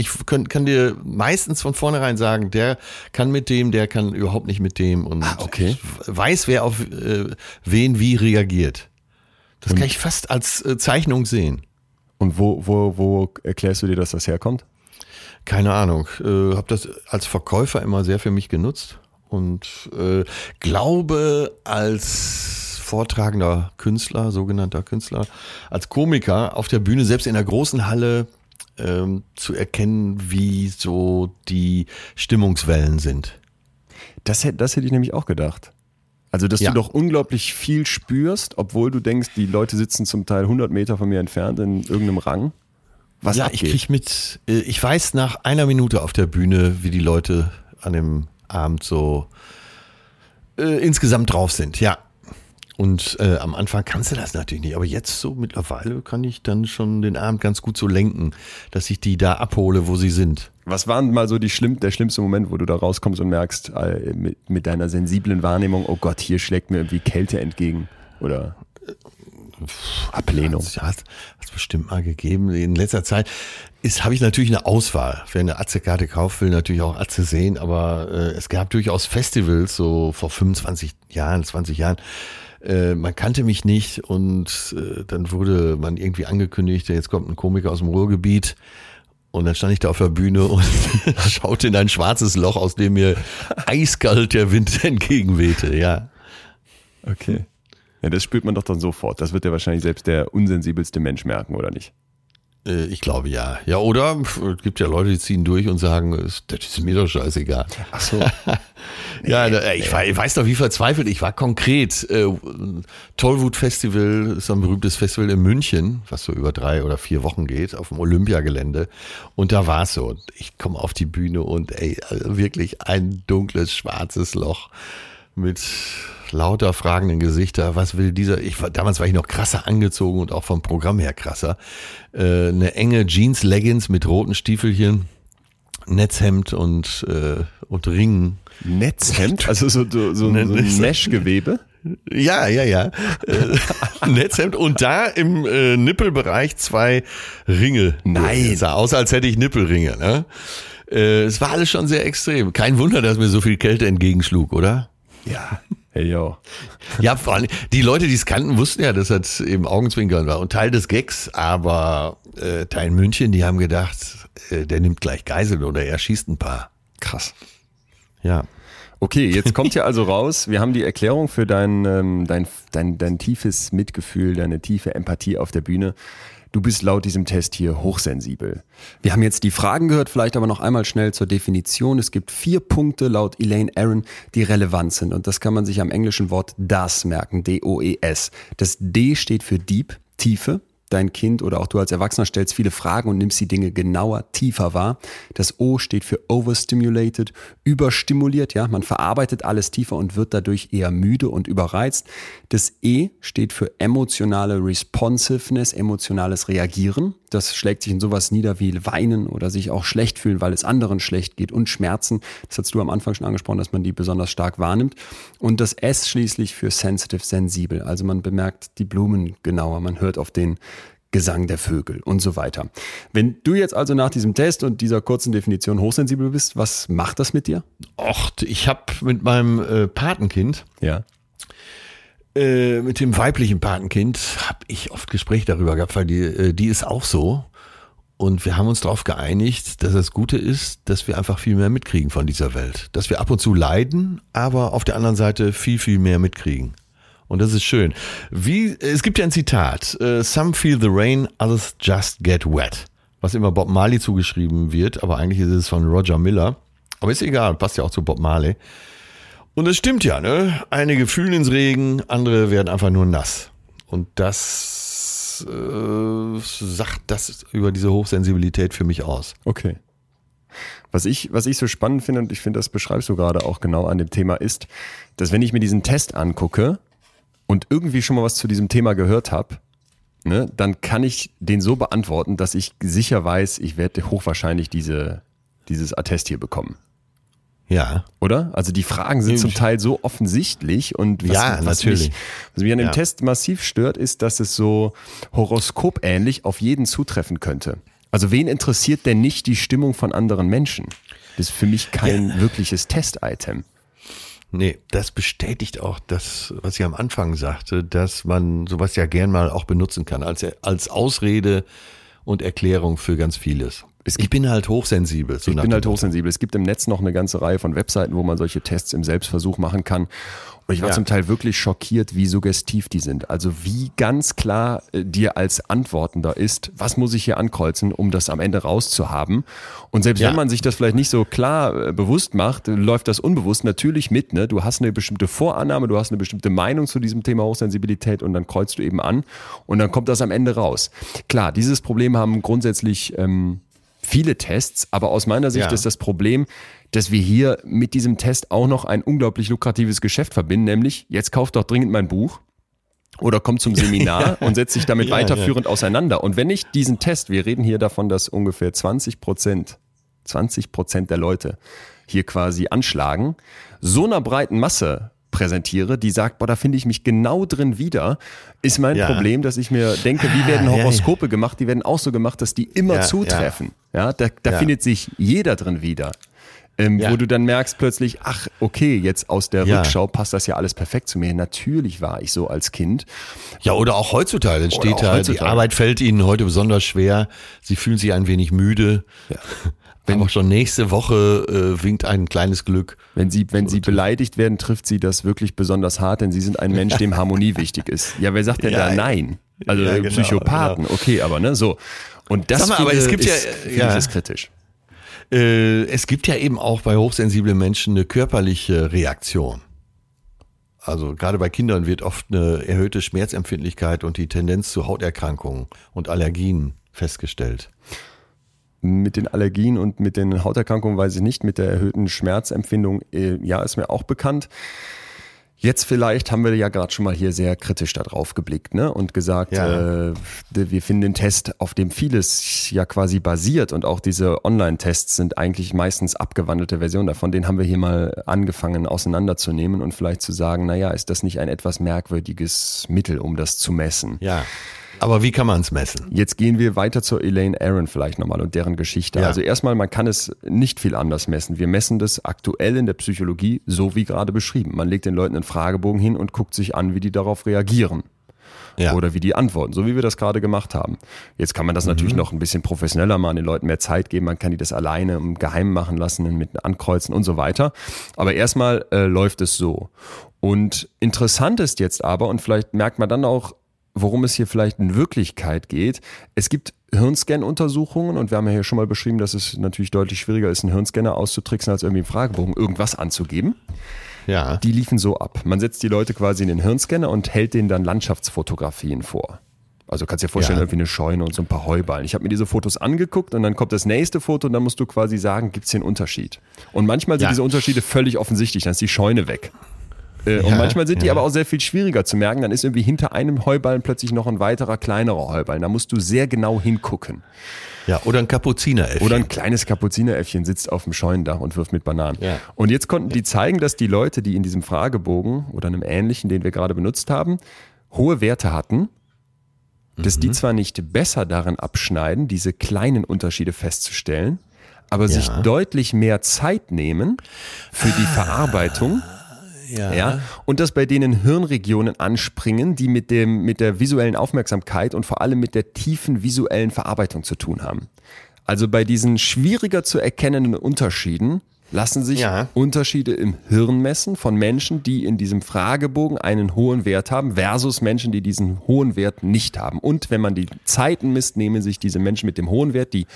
Ich kann, kann dir meistens von vornherein sagen, der kann mit dem, der kann überhaupt nicht mit dem und ah, okay. ich weiß, wer auf äh, wen wie reagiert. Das und kann ich fast als äh, Zeichnung sehen. Und wo, wo, wo erklärst du dir, dass das herkommt? Keine Ahnung. Äh, habe das als Verkäufer immer sehr für mich genutzt und äh, glaube als vortragender Künstler, sogenannter Künstler, als Komiker auf der Bühne, selbst in der großen Halle, ähm, zu erkennen, wie so die Stimmungswellen sind. Das, hätte, das hätte ich nämlich auch gedacht. Also, dass ja. du doch unglaublich viel spürst, obwohl du denkst, die Leute sitzen zum Teil 100 Meter von mir entfernt in irgendeinem Rang. Was ja, abgeht. ich krieg mit, äh, ich weiß nach einer Minute auf der Bühne, wie die Leute an dem Abend so äh, insgesamt drauf sind. Ja, und äh, am Anfang kannst du das natürlich nicht. Aber jetzt so mittlerweile kann ich dann schon den Abend ganz gut so lenken, dass ich die da abhole, wo sie sind. Was war mal so die schlimm, der schlimmste Moment, wo du da rauskommst und merkst, äh, mit, mit deiner sensiblen Wahrnehmung, oh Gott, hier schlägt mir irgendwie Kälte entgegen? Oder Ablehnung. Ja, hat es bestimmt mal gegeben. In letzter Zeit ist habe ich natürlich eine Auswahl. Wer eine Atze-Karte kauft, will natürlich auch Atze sehen, aber äh, es gab durchaus Festivals, so vor 25 Jahren, 20 Jahren, äh, man kannte mich nicht und äh, dann wurde man irgendwie angekündigt, jetzt kommt ein Komiker aus dem Ruhrgebiet. Und dann stand ich da auf der Bühne und schaute in ein schwarzes Loch, aus dem mir eiskalt der Wind entgegenwehte, ja. Okay. Ja, das spürt man doch dann sofort. Das wird ja wahrscheinlich selbst der unsensibelste Mensch merken, oder nicht? Äh, ich glaube ja. Ja, oder es gibt ja Leute, die ziehen durch und sagen, das ist mir doch scheißegal. Ach so. ja, nee, ich, war, ich weiß doch, wie verzweifelt ich war. Konkret, äh, Tollwut Festival ist ein berühmtes Festival in München, was so über drei oder vier Wochen geht, auf dem Olympiagelände. Und da war es so. Ich komme auf die Bühne und ey, wirklich ein dunkles, schwarzes Loch mit lauter fragenden Gesichter. Was will dieser? Ich war, damals war ich noch krasser angezogen und auch vom Programm her krasser. Äh, eine enge Jeans-Leggings mit roten Stiefelchen, Netzhemd und, äh, und Ringen. Netzhemd? Also so, so, so, ne, so ein Meshgewebe? Ja, ja, ja. Netzhemd und da im äh, Nippelbereich zwei Ringe. Nein. Sah aus, als hätte ich Nippelringe. Ne? Äh, es war alles schon sehr extrem. Kein Wunder, dass mir so viel Kälte entgegenschlug, oder? Ja. Hey yo. Ja, vor allem, die Leute, die es kannten, wussten ja, dass das eben Augenzwinkern war und Teil des Gags, aber äh, Teil München, die haben gedacht, äh, der nimmt gleich Geiseln oder er schießt ein paar. Krass. Ja. Okay, jetzt kommt ja also raus, wir haben die Erklärung für dein, ähm, dein, dein, dein tiefes Mitgefühl, deine tiefe Empathie auf der Bühne. Du bist laut diesem Test hier hochsensibel. Wir haben jetzt die Fragen gehört, vielleicht aber noch einmal schnell zur Definition. Es gibt vier Punkte laut Elaine Aaron, die relevant sind. Und das kann man sich am englischen Wort DAS merken, D-O-E-S. Das D steht für Deep, Tiefe dein Kind oder auch du als Erwachsener stellst viele Fragen und nimmst die Dinge genauer, tiefer wahr. Das O steht für overstimulated, überstimuliert, ja, man verarbeitet alles tiefer und wird dadurch eher müde und überreizt. Das E steht für emotionale Responsiveness, emotionales Reagieren. Das schlägt sich in sowas nieder wie Weinen oder sich auch schlecht fühlen, weil es anderen schlecht geht und Schmerzen. Das hast du am Anfang schon angesprochen, dass man die besonders stark wahrnimmt. Und das S schließlich für sensitive, sensibel. Also man bemerkt die Blumen genauer, man hört auf den Gesang der Vögel und so weiter. Wenn du jetzt also nach diesem Test und dieser kurzen Definition hochsensibel bist, was macht das mit dir? Och, ich habe mit meinem äh, Patenkind, ja. Äh, mit dem weiblichen Patenkind, habe ich oft Gespräche darüber gehabt, weil die, äh, die ist auch so. Und wir haben uns darauf geeinigt, dass das Gute ist, dass wir einfach viel mehr mitkriegen von dieser Welt. Dass wir ab und zu leiden, aber auf der anderen Seite viel, viel mehr mitkriegen. Und das ist schön. Wie, es gibt ja ein Zitat. Uh, Some feel the rain, others just get wet. was immer Bob Marley zugeschrieben wird, aber eigentlich ist es von Roger Miller. Aber ist egal, passt ja auch zu Bob Marley. Und es stimmt ja, ne? Einige fühlen ins Regen, andere werden einfach nur nass. Und das äh, sagt das über diese Hochsensibilität für mich aus. Okay. Was ich, was ich so spannend finde, und ich finde, das beschreibst du gerade auch genau an dem Thema, ist, dass wenn ich mir diesen Test angucke und irgendwie schon mal was zu diesem Thema gehört habe, ne, dann kann ich den so beantworten, dass ich sicher weiß, ich werde hochwahrscheinlich diese, dieses Attest hier bekommen. Ja. Oder? Also die Fragen sind zum Teil so offensichtlich und was, Ja, was natürlich. Mich, was mich an dem Ja. Test massiv stört, ist, dass es so horoskopähnlich auf jeden zutreffen könnte. Also wen interessiert denn nicht die Stimmung von anderen Menschen? Das ist für mich kein wirkliches Test-Item. Nee, das bestätigt auch das, was ich am Anfang sagte, dass man sowas ja gern mal auch benutzen kann, als, als Ausrede und Erklärung für ganz vieles. ich bin halt hochsensibel. So Ich bin halt hochsensibel. Es gibt im Netz noch eine ganze Reihe von Webseiten, wo man solche Tests im Selbstversuch machen kann. Und ich war Ja. zum Teil wirklich schockiert, wie suggestiv die sind. Also wie ganz klar äh, dir als Antwortender ist, was muss ich hier ankreuzen, um das am Ende rauszuhaben. Und selbst Ja. wenn man sich das vielleicht nicht so klar äh, bewusst macht, äh, läuft das unbewusst natürlich mit. Ne? Du hast eine bestimmte Vorannahme, du hast eine bestimmte Meinung zu diesem Thema Hochsensibilität und dann kreuzt du eben an und dann kommt das am Ende raus. Klar, dieses Problem haben grundsätzlich ähm, viele Tests, aber aus meiner Sicht Ja. ist das Problem, dass wir hier mit diesem Test auch noch ein unglaublich lukratives Geschäft verbinden, nämlich jetzt kauft doch dringend mein Buch oder kommt zum Seminar und setzt sich damit Ja, weiterführend auseinander. Und wenn ich diesen Test, wir reden hier davon, dass ungefähr 20 Prozent, 20 Prozent der Leute hier quasi anschlagen, so einer breiten Masse präsentiere, die sagt, boah, da finde ich mich genau drin wieder, ist mein Ja. Problem, dass ich mir denke, wie werden ja, ja. Horoskope gemacht? Die werden auch so gemacht, dass die immer Ja, zutreffen. Ja, da, da Ja. findet sich jeder drin wieder. Ähm, Ja. Wo du dann merkst plötzlich, ach, okay, jetzt aus der Ja. Rückschau passt das ja alles perfekt zu mir. Natürlich war ich so als Kind. Ja, oder auch heutzutage. Dann steht auch da, die. Arbeit fällt Ihnen heute besonders schwer. Sie fühlen sich ein wenig müde. Wenn auch schon nächste Woche äh, winkt ein kleines Glück. Wenn sie, wenn sie beleidigt werden, trifft sie das wirklich besonders hart, denn sie sind ein Mensch, dem Harmonie wichtig ist. Ja, wer sagt denn Ja, da nein? Also ja, genau, Psychopathen, okay, aber ne, so. Und das mal, aber es gibt ja- ist, finde ja. ich ist kritisch. Äh, es gibt ja eben auch bei hochsensiblen Menschen eine körperliche Reaktion. Also gerade bei Kindern wird oft eine erhöhte Schmerzempfindlichkeit und die Tendenz zu Hauterkrankungen und Allergien festgestellt. Mit den Allergien und mit den Hauterkrankungen weiß ich nicht, mit der erhöhten Schmerzempfindung, äh, ja, ist mir auch bekannt. Jetzt vielleicht haben wir ja gerade schon mal hier sehr kritisch darauf geblickt ne? und gesagt, Ja. äh, wir finden den Test, auf dem vieles ja quasi basiert und auch diese Online-Tests sind eigentlich meistens abgewandelte Versionen davon. Den haben wir hier mal angefangen auseinanderzunehmen und vielleicht zu sagen, naja, ist das nicht ein etwas merkwürdiges Mittel, um das zu messen? Ja. Aber wie kann man es messen? Jetzt gehen wir weiter zur Elaine Aaron vielleicht nochmal und deren Geschichte. Ja. Also erstmal, man kann es nicht viel anders messen. Wir messen das aktuell in der Psychologie so wie gerade beschrieben. Man legt den Leuten einen Fragebogen hin und guckt sich an, wie die darauf reagieren. Ja. Oder wie die antworten, so wie wir das gerade gemacht haben. Jetzt kann man das natürlich noch ein bisschen professioneller machen, den Leuten mehr Zeit geben. Man kann die das alleine im Geheimen machen lassen, mit Ankreuzen und so weiter. Aber erstmal äh, läuft es so. Und interessant ist jetzt aber, und vielleicht merkt man dann auch, worum es hier vielleicht in Wirklichkeit geht. Es gibt Hirnscan-Untersuchungen und wir haben ja hier schon mal beschrieben, dass es natürlich deutlich schwieriger ist, einen Hirnscanner auszutricksen, als irgendwie im Fragebogen irgendwas anzugeben. Ja. Die liefen so ab. Man setzt die Leute quasi in den Hirnscanner und hält denen dann Landschaftsfotografien vor. Also kannst dir vorstellen, Ja. irgendwie eine Scheune und so ein paar Heuballen. Ich habe mir diese Fotos angeguckt und dann kommt das nächste Foto und dann musst du quasi sagen, gibt es hier einen Unterschied? Und manchmal sind Ja. diese Unterschiede völlig offensichtlich, dann ist die Scheune weg. Äh, und Ja, manchmal sind die ja. aber auch sehr viel schwieriger zu merken. Dann ist irgendwie hinter einem Heuballen plötzlich noch ein weiterer kleinerer Heuballen. Da musst du sehr genau hingucken. Ja, oder ein Kapuzineräffchen. Oder ein kleines Kapuzineräffchen sitzt auf dem Scheunendach und wirft mit Bananen. Ja. Und jetzt konnten die zeigen, dass die Leute, die in diesem Fragebogen oder einem ähnlichen, den wir gerade benutzt haben, hohe Werte hatten, dass Mhm. die zwar nicht besser darin abschneiden, diese kleinen Unterschiede festzustellen, aber sich deutlich mehr Zeit nehmen für die Verarbeitung ja. ja, und dass bei denen Hirnregionen anspringen, die mit dem mit der visuellen Aufmerksamkeit und vor allem mit der tiefen visuellen Verarbeitung zu tun haben. Also bei diesen schwieriger zu erkennenden Unterschieden lassen sich Ja. Unterschiede im Hirn messen von Menschen, die in diesem Fragebogen einen hohen Wert haben, versus Menschen, die diesen hohen Wert nicht haben. Und wenn man die Zeiten misst, nehmen sich diese Menschen mit dem hohen Wert, die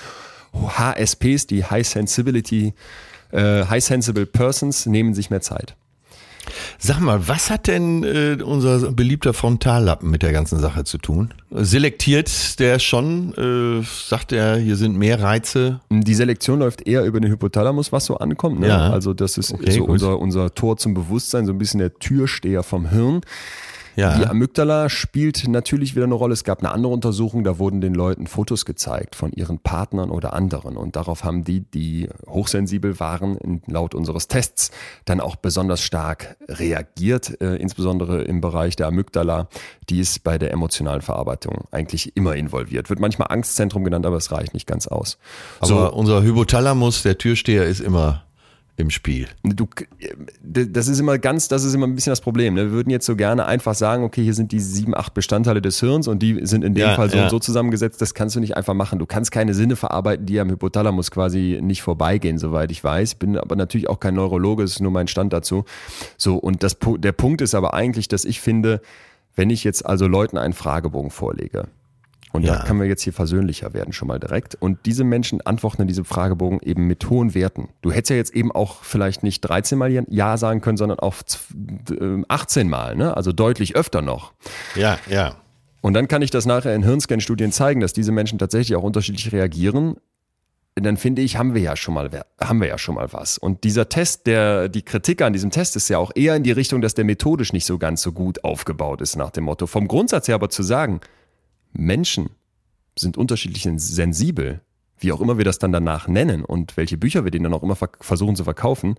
HSPs, die High Sensibility, äh, High Sensible Persons, nehmen sich mehr Zeit. Sag mal, was hat denn äh, unser beliebter Frontallappen mit der ganzen Sache zu tun? Selektiert der schon? Äh, sagt er, hier sind mehr Reize? Die Selektion läuft eher über den Hypothalamus, was so ankommt. Ne? Ja. Also das ist Okay, so unser, unser Tor zum Bewusstsein, so ein bisschen der Türsteher vom Hirn. Ja. Die Amygdala spielt natürlich wieder eine Rolle. Es gab eine andere Untersuchung, da wurden den Leuten Fotos gezeigt von ihren Partnern oder anderen. Und darauf haben die, die hochsensibel waren, laut unseres Tests, dann auch besonders stark reagiert, äh, insbesondere im Bereich der Amygdala. Die ist bei der emotionalen Verarbeitung eigentlich immer involviert. Wird manchmal Angstzentrum genannt, aber es reicht nicht ganz aus. Aber unser Hypothalamus, der Türsteher, ist immer im Spiel. Du, das ist immer ganz, das ist immer ein bisschen das Problem. Ne? Wir würden jetzt so gerne einfach sagen, okay, hier sind die sieben, acht Bestandteile des Hirns und die sind in dem Ja, Fall so ja. und so zusammengesetzt. Das kannst du nicht einfach machen. Du kannst keine Sinne verarbeiten, die am Hypothalamus quasi nicht vorbeigehen, soweit ich weiß. Bin aber natürlich auch kein Neurologe, das ist nur mein Stand dazu. So, und das, der Punkt ist aber eigentlich, dass ich finde, wenn ich jetzt also Leuten einen Fragebogen vorlege, und da Ja. können wir jetzt hier versöhnlicher werden, schon mal direkt. Und diese Menschen antworten in diesem Fragebogen eben mit hohen Werten. Du hättest ja jetzt eben auch vielleicht nicht 13 Mal Ja sagen können, sondern auch z- äh, 18 Mal, ne? also deutlich öfter noch. Ja, ja. Und dann kann ich das nachher in Hirnscan-Studien zeigen, dass diese Menschen tatsächlich auch unterschiedlich reagieren. Dann finde ich, haben wir ja schon mal, haben wir ja schon mal was. Und dieser Test, der, die Kritik an diesem Test ist ja auch eher in die Richtung, dass der methodisch nicht so ganz so gut aufgebaut ist nach dem Motto. Vom Grundsatz her aber zu sagen, Menschen sind unterschiedlich sensibel, wie auch immer wir das dann danach nennen und welche Bücher wir denen dann auch immer versuchen zu verkaufen,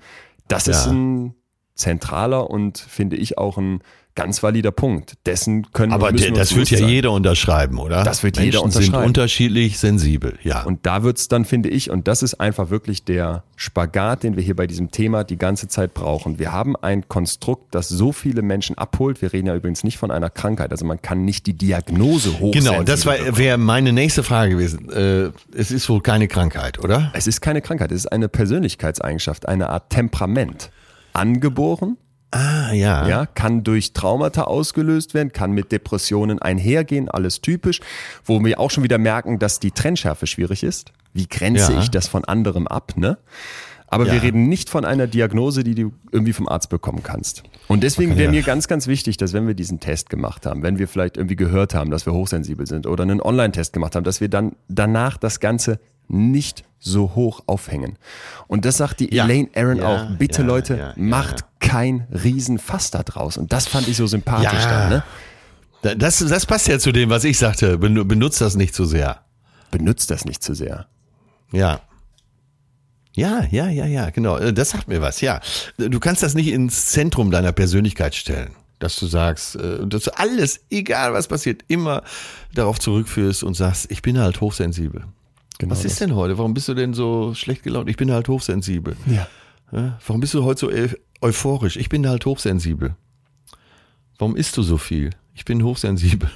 das ist Ja. ein zentraler und finde ich auch ein ganz valider Punkt. Dessen können Aber der, das wird ja sein. jeder unterschreiben, oder? Das wird Menschen jeder sind unterschreiben. unterschiedlich sensibel, ja. Und da wird's dann, finde ich, und das ist einfach wirklich der Spagat, den wir hier bei diesem Thema die ganze Zeit brauchen. Wir haben ein Konstrukt, das so viele Menschen abholt. Wir reden ja übrigens nicht von einer Krankheit. Also man kann nicht die Diagnose hoch. Genau, das wäre meine nächste Frage gewesen. Äh, es ist wohl keine Krankheit, oder? Es ist keine Krankheit, es ist eine Persönlichkeitseigenschaft, eine Art Temperament. Angeboren, Ah, ja. ja, kann durch Traumata ausgelöst werden, kann mit Depressionen einhergehen, alles typisch, wo wir auch schon wieder merken, dass die Trennschärfe schwierig ist. Wie grenze Ja. ich das von anderem ab, ne? Aber Ja. wir reden nicht von einer Diagnose, die du irgendwie vom Arzt bekommen kannst. Und deswegen wäre ja. mir ganz, ganz wichtig, dass wenn wir diesen Test gemacht haben, wenn wir vielleicht irgendwie gehört haben, dass wir hochsensibel sind oder einen Online-Test gemacht haben, dass wir dann danach das Ganze nicht so hoch aufhängen. Und das sagt die Ja. Elaine Aaron auch. Bitte Leute, macht. Kein Riesenfass da draus. Und das fand ich so sympathisch Ja. dann. Ne? Da- Das, das passt ja zu dem, was ich sagte. Ben, benutzt das nicht zu sehr. Benutzt das nicht zu sehr. Ja. Ja, ja, ja, ja, genau. Äh, Das sagt mir was, ja. Du kannst das nicht ins Zentrum deiner Persönlichkeit stellen. Dass du sagst, äh, dass du alles, egal was passiert, immer darauf zurückführst und sagst, ich bin halt hochsensibel. Genau was ist denn heute? Warum bist du denn so schlecht gelaunt? Ich bin halt hochsensibel. Ja. Warum bist du heute so eu euphorisch? Ich bin halt hochsensibel. Warum isst du so viel? Ich bin hochsensibel.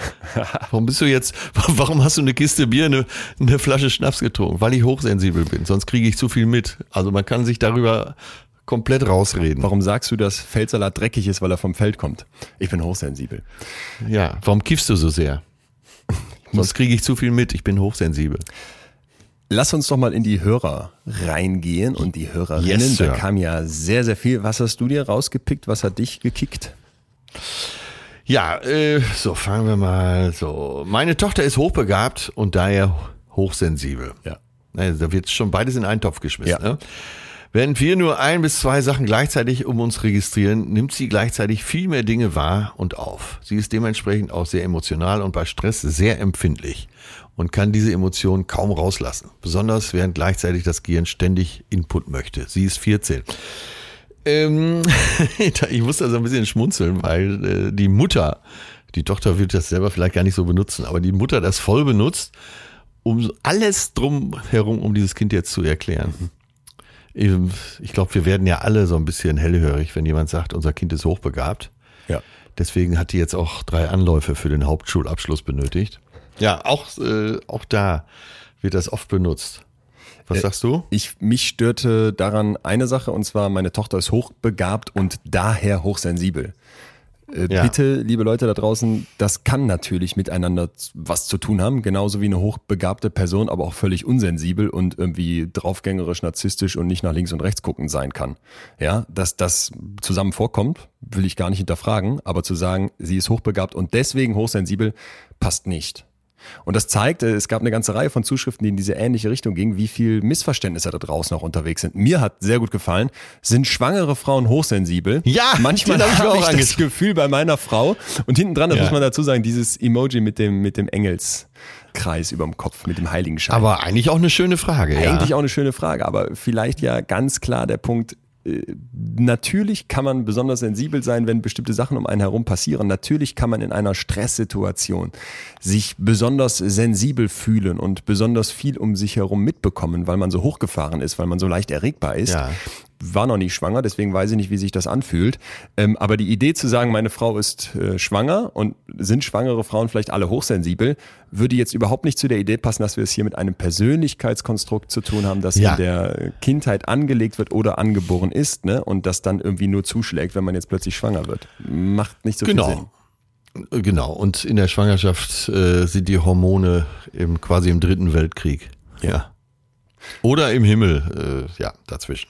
warum bist du jetzt, warum hast du eine Kiste Bier, eine, eine Flasche Schnaps getrunken? Weil ich hochsensibel bin. Sonst kriege ich zu viel mit. Also man kann sich darüber komplett rausreden. Warum sagst du, dass Feldsalat dreckig ist, weil er vom Feld kommt? Ich bin hochsensibel. Ja, warum kiffst du so sehr? Sonst kriege ich zu viel mit. Ich bin hochsensibel. Lass uns doch mal in die Hörer reingehen und die Hörerinnen. Yes, da kam ja sehr, sehr viel. Was hast du dir rausgepickt? Was hat dich gekickt? Ja, äh, so fangen wir mal so. Meine Tochter ist hochbegabt und daher hochsensibel. Ja. Also, da wird schon beides in einen Topf geschmissen. Ja. Ne? Während wir nur ein bis zwei Sachen gleichzeitig um uns registrieren, nimmt sie gleichzeitig viel mehr Dinge wahr und auf. Sie ist dementsprechend auch sehr emotional und bei Stress sehr empfindlich und kann diese Emotionen kaum rauslassen. Besonders während gleichzeitig das Gehirn ständig Input möchte. Sie ist 14. Ähm, ich muss da so ein bisschen schmunzeln, weil äh, die Mutter, die Tochter wird das selber vielleicht gar nicht so benutzen, aber die Mutter das voll benutzt, um alles drum herum, um dieses Kind jetzt zu erklären. Ich glaube, wir werden ja alle so ein bisschen hellhörig, wenn jemand sagt, unser Kind ist hochbegabt. Ja. Deswegen hat die jetzt auch drei Anläufe für den Hauptschulabschluss benötigt. Ja, auch, äh, auch da wird das oft benutzt. Was sagst du? Ich, mich störte daran eine Sache und zwar meine Tochter ist hochbegabt und daher hochsensibel. Äh, Ja. Bitte, liebe Leute da draußen, das kann natürlich miteinander was zu tun haben, genauso wie eine hochbegabte Person, aber auch völlig unsensibel und irgendwie draufgängerisch, narzisstisch und nicht nach links und rechts gucken sein kann. Ja, dass das zusammen vorkommt, will ich gar nicht hinterfragen, aber zu sagen, sie ist hochbegabt und deswegen hochsensibel, passt nicht. Und das zeigt, äh, es gab eine ganze Reihe von Zuschriften, die in diese ähnliche Richtung gingen, wie viel Missverständnisse da draußen auch unterwegs sind. Mir hat sehr gut gefallen, sind schwangere Frauen hochsensibel. Ja, manchmal den hab ich habe auch ich das. Gefühl bei meiner Frau. Und hinten dran, das Ja. muss man dazu sagen, dieses Emoji mit dem, mit dem Engelskreis überm Kopf, mit dem Heiligenschein. Aber eigentlich auch eine schöne Frage. Eigentlich ja. auch eine schöne Frage, aber vielleicht ja ganz klar der Punkt, natürlich kann man besonders sensibel sein, wenn bestimmte Sachen um einen herum passieren. Natürlich kann man in einer Stresssituation sich besonders sensibel fühlen und besonders viel um sich herum mitbekommen, weil man so hochgefahren ist, weil man so leicht erregbar ist. Ja. War noch nicht schwanger, deswegen weiß ich nicht, wie sich das anfühlt. Ähm, aber die Idee zu sagen, meine Frau ist äh, schwanger und sind schwangere Frauen vielleicht alle hochsensibel, würde jetzt überhaupt nicht zu der Idee passen, dass wir es hier mit einem Persönlichkeitskonstrukt zu tun haben, das Ja. in der Kindheit angelegt wird oder angeboren ist, ne? Und das dann irgendwie nur zuschlägt, wenn man jetzt plötzlich schwanger wird. Macht nicht so viel Sinn. Genau. Genau. Und in der Schwangerschaft äh, sind die Hormone im, quasi im dritten Weltkrieg. Ja. Oder im Himmel, äh, ja, dazwischen.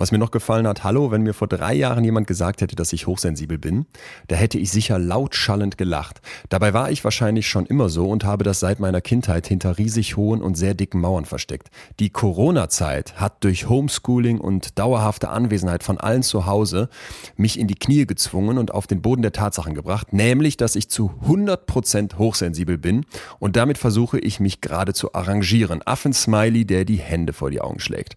Was mir noch gefallen hat, hallo, wenn mir vor drei Jahren jemand gesagt hätte, dass ich hochsensibel bin, da hätte ich sicher laut schallend gelacht. Dabei war ich wahrscheinlich schon immer so und habe das seit meiner Kindheit hinter riesig hohen und sehr dicken Mauern versteckt. Die Corona-Zeit hat durch Homeschooling und dauerhafte Anwesenheit von allen zu Hause mich in die Knie gezwungen und auf den Boden der Tatsachen gebracht, nämlich, dass ich zu 100% hochsensibel bin und damit versuche ich mich gerade zu arrangieren. Affensmiley, der die Hände vor die Augen schlägt.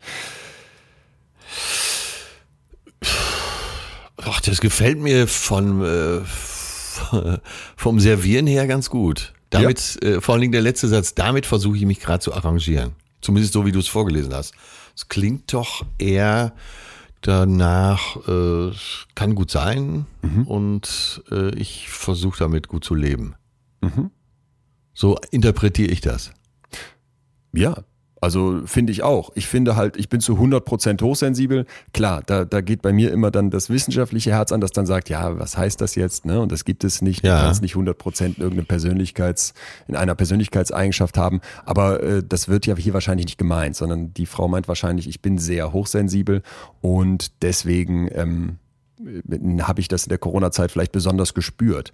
Ach, das gefällt mir von, äh, vom Servieren her ganz gut. Damit, äh, vor allen Dingen der letzte Satz, damit versuche ich mich gerade zu arrangieren. Zumindest so, wie du es vorgelesen hast. Es klingt doch eher danach, äh, kann gut sein und äh, ich versuche damit gut zu leben. So interpretiere ich das. Ja, also finde ich auch. Ich finde halt, ich bin zu 100% hochsensibel. Klar, da, da geht bei mir immer dann das wissenschaftliche Herz an, das dann sagt, ja, was heißt das jetzt? Ne? Und das gibt es nicht. Ja. Du kannst nicht 100% irgendeine Persönlichkeits, in einer Persönlichkeitseigenschaft haben. Aber äh, das wird ja hier wahrscheinlich nicht gemeint, sondern die Frau meint wahrscheinlich, ich bin sehr hochsensibel und deswegen ähm, habe ich das in der Corona-Zeit vielleicht besonders gespürt.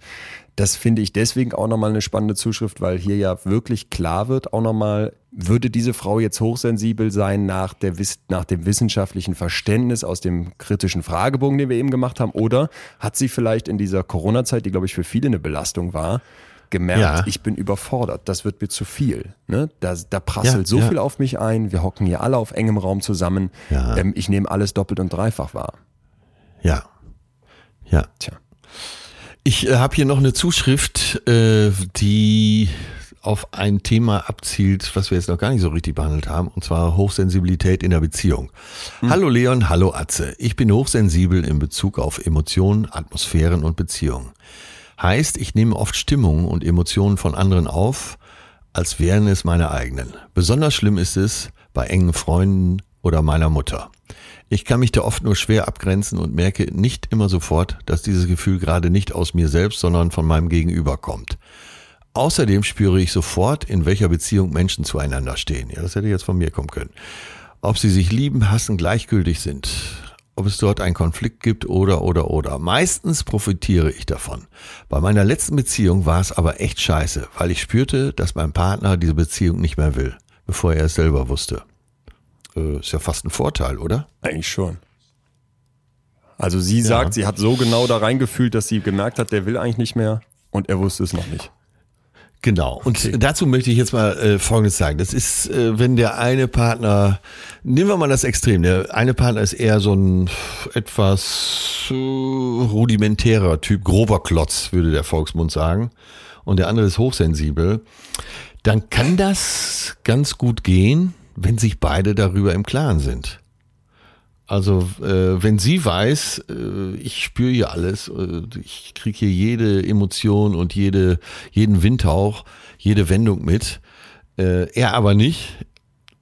Das finde ich deswegen auch nochmal eine spannende Zuschrift, weil hier ja wirklich klar wird, auch nochmal, würde diese Frau jetzt hochsensibel sein nach, der, nach dem wissenschaftlichen Verständnis aus dem kritischen Fragebogen, den wir eben gemacht haben, oder hat sie vielleicht in dieser Corona-Zeit, die glaube ich für viele eine Belastung war, gemerkt, Ja. ich bin überfordert, das wird mir zu viel. Ne? Da, da prasselt Ja, so ja. viel auf mich ein, wir hocken hier alle auf engem Raum zusammen, ähm, ich nehme alles doppelt und dreifach wahr. Ja. Ja. Tja. Ich äh, habe hier noch eine Zuschrift, äh, die auf ein Thema abzielt, was wir jetzt noch gar nicht so richtig behandelt haben, und zwar Hochsensibilität in der Beziehung. Hallo Leon, hallo Atze. Ich bin hochsensibel in Bezug auf Emotionen, Atmosphären und Beziehungen. Heißt, ich nehme oft Stimmungen und Emotionen von anderen auf, als wären es meine eigenen. Besonders schlimm ist es bei engen Freunden oder meiner Mutter. Ich kann mich da oft nur schwer abgrenzen und merke nicht immer sofort, dass dieses Gefühl gerade nicht aus mir selbst, sondern von meinem Gegenüber kommt. Außerdem spüre ich sofort, in welcher Beziehung Menschen zueinander stehen. Ja, das hätte jetzt von mir kommen können. Ob sie sich lieben, hassen, gleichgültig sind. Ob es dort einen Konflikt gibt oder, oder, oder. Meistens profitiere ich davon. Bei meiner letzten Beziehung war es aber echt scheiße, weil ich spürte, dass mein Partner diese Beziehung nicht mehr will, bevor er es selber wusste. Äh, ist ja fast ein Vorteil, oder? Eigentlich schon. Also sie sagt, sie hat so genau da reingefühlt, dass sie gemerkt hat, der will eigentlich nicht mehr und er wusste es noch nicht. Genau. Und dazu möchte ich jetzt mal äh, Folgendes sagen. Das ist, äh, wenn der eine Partner, nehmen wir mal das Extrem, der eine Partner ist eher so ein etwas äh, rudimentärer Typ, grober Klotz, würde der Volksmund sagen, und der andere ist hochsensibel, dann kann das ganz gut gehen, wenn sich beide darüber im Klaren sind. Also äh, wenn sie weiß, äh, ich spüre hier alles, äh, ich kriege hier jede Emotion und jede, jeden Windhauch, jede Wendung mit, äh, er aber nicht,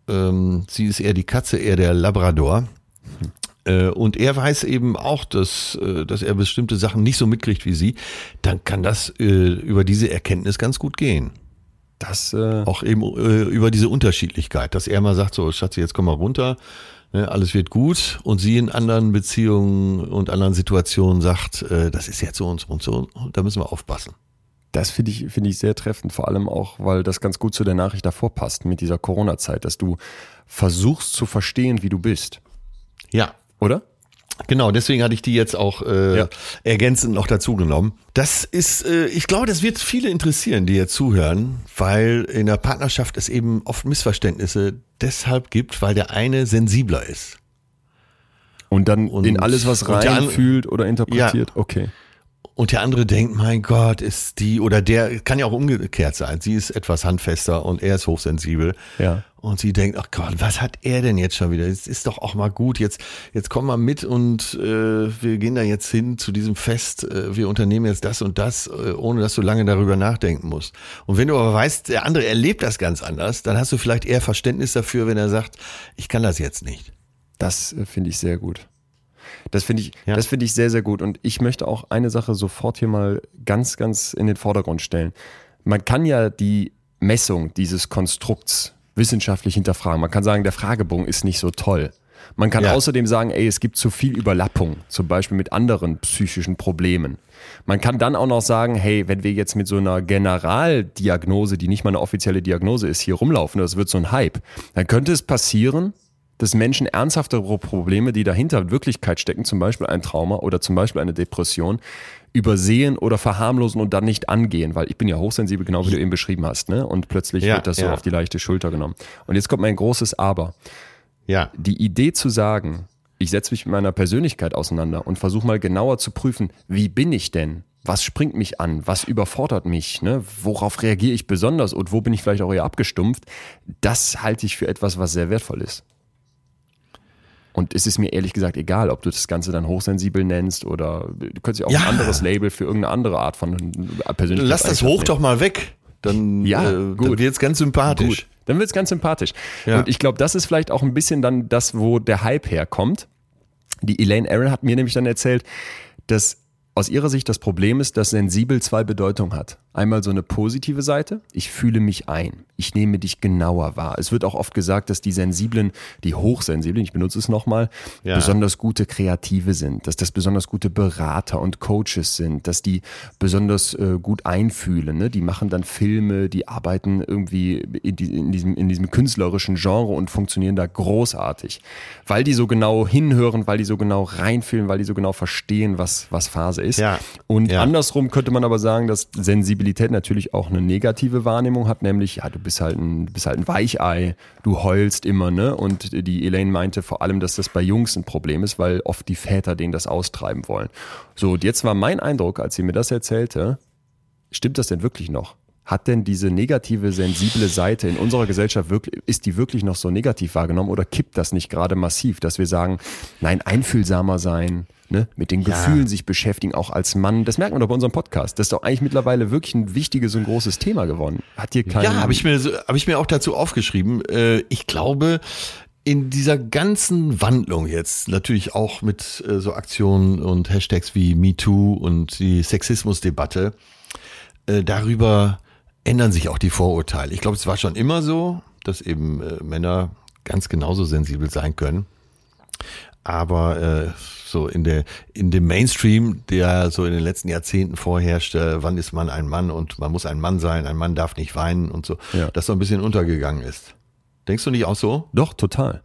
Ähm, sie ist eher die Katze, eher der Labrador. Äh, und er weiß eben auch, dass, äh, dass er bestimmte Sachen nicht so mitkriegt wie sie. Dann kann das über diese Erkenntnis ganz gut gehen. Das, äh, Auch eben äh, über diese Unterschiedlichkeit, dass er mal sagt, so Schatzi, jetzt komm mal runter, ne, alles wird gut. Und sie in anderen Beziehungen und anderen Situationen sagt, äh, das ist jetzt so und so und so, und da müssen wir aufpassen. Das finde ich, finde ich sehr treffend, vor allem auch, weil das ganz gut zu der Nachricht davor passt mit dieser Corona-Zeit, dass du versuchst zu verstehen, wie du bist. Ja, Oder? Genau, deswegen hatte ich die jetzt auch äh, Ja. ergänzend noch dazu genommen. Das ist, äh, ich glaube, das wird viele interessieren, die jetzt zuhören, weil in der Partnerschaft es eben oft Missverständnisse deshalb gibt, weil der eine sensibler ist. Und dann Und- in alles, was reinfühlt oder interpretiert. Okay. Und der andere denkt, mein Gott, ist die, oder der kann ja auch umgekehrt sein. Sie ist etwas handfester und er ist hochsensibel. Ja. Und sie denkt, ach Gott, was hat er denn jetzt schon wieder? Es ist doch auch mal gut. Jetzt, jetzt komm mal mit und äh, wir gehen da jetzt hin zu diesem Fest. Äh, wir unternehmen jetzt das und das, äh, ohne dass du lange darüber nachdenken musst. Und wenn du aber weißt, der andere erlebt das ganz anders, dann hast du vielleicht eher Verständnis dafür, wenn er sagt, ich kann das jetzt nicht. Das äh, finde ich sehr gut. Das finde ich, Ja. das finde ich sehr, sehr gut. Und ich möchte auch eine Sache sofort hier mal ganz, ganz in den Vordergrund stellen. Man kann ja die Messung dieses Konstrukts wissenschaftlich hinterfragen. Man kann sagen, der Fragebogen ist nicht so toll. Man kann Ja. außerdem sagen, ey, es gibt zu viel Überlappung, zum Beispiel mit anderen psychischen Problemen. Man kann dann auch noch sagen, hey, wenn wir jetzt mit so einer Generaldiagnose, die nicht mal eine offizielle Diagnose ist, hier rumlaufen, das wird so ein Hype, dann könnte es passieren, dass Menschen ernsthaftere Probleme, die dahinter in Wirklichkeit stecken, zum Beispiel ein Trauma oder zum Beispiel eine Depression, übersehen oder verharmlosen und dann nicht angehen, weil ich bin ja hochsensibel, genau wie du eben beschrieben hast, ne? Und plötzlich Ja, wird das so ja. auf die leichte Schulter genommen. Und jetzt kommt mein großes Aber. Ja. Die Idee zu sagen, ich setze mich mit meiner Persönlichkeit auseinander und versuche mal genauer zu prüfen, wie bin ich denn? Was springt mich an? Was überfordert mich? Ne? Worauf reagiere ich besonders und wo bin ich vielleicht auch eher abgestumpft? Das halte ich für etwas, was sehr wertvoll ist. Und es ist mir ehrlich gesagt egal, ob du das Ganze dann hochsensibel nennst oder du könntest ja auch Ja. ein anderes Label für irgendeine andere Art von Persönlichkeit. Lass das hoch doch mal weg. Dann, Ja, äh, gut. dann wird's ganz sympathisch. Gut, dann wird's ganz sympathisch. Ja. Und ich glaube, das ist vielleicht auch ein bisschen dann das, wo der Hype herkommt. Die Elaine Aaron hat mir nämlich dann erzählt, dass aus ihrer Sicht das Problem ist, dass sensibel zwei Bedeutungen hat. Einmal so eine positive Seite, ich fühle mich ein, ich nehme dich genauer wahr. Es wird auch oft gesagt, dass die Sensiblen, die Hochsensiblen, ich benutze es nochmal, Ja. besonders gute Kreative sind, dass das besonders gute Berater und Coaches sind, dass die besonders äh, gut einfühlen. Ne? Die machen dann Filme, die arbeiten irgendwie in, die, in, diesem, in diesem künstlerischen Genre und funktionieren da großartig. Weil die so genau hinhören, weil die so genau reinfühlen, weil die so genau verstehen, was, was Phase ist. Ja. Und Ja. andersrum könnte man aber sagen, dass Sensibilität natürlich auch eine negative Wahrnehmung hat, nämlich, ja, du bist halt ein, bist halt ein Weichei, du heulst immer, ne? Und die Elaine meinte vor allem, dass das bei Jungs ein Problem ist, weil oft die Väter denen das austreiben wollen. So, und jetzt war mein Eindruck, als sie mir das erzählte, stimmt das denn wirklich noch? Hat denn diese negative, sensible Seite in unserer Gesellschaft wirklich, ist die wirklich noch so negativ wahrgenommen oder kippt das nicht gerade massiv, dass wir sagen, nein, einfühlsamer sein, ne, mit den Gefühlen sich beschäftigen, auch als Mann. Das merkt man doch bei unserem Podcast. Das ist doch eigentlich mittlerweile wirklich ein wichtiges und großes Thema geworden. Hat hier kein, Ja, habe ich mir habe ich mir auch dazu aufgeschrieben. Äh, ich glaube, in dieser ganzen Wandlung jetzt, natürlich auch mit äh, so Aktionen und Hashtags wie MeToo und die Sexismusdebatte, äh, darüber ändern sich auch die Vorurteile. Ich glaube, es war schon immer so, dass eben äh, Männer ganz genauso sensibel sein können. Aber äh, so in der in dem Mainstream, der so in den letzten Jahrzehnten vorherrscht, äh, wann ist man ein Mann und man muss ein Mann sein, ein Mann darf nicht weinen und so, Ja. das so ein bisschen untergegangen ist. Denkst du nicht auch so? Doch, total.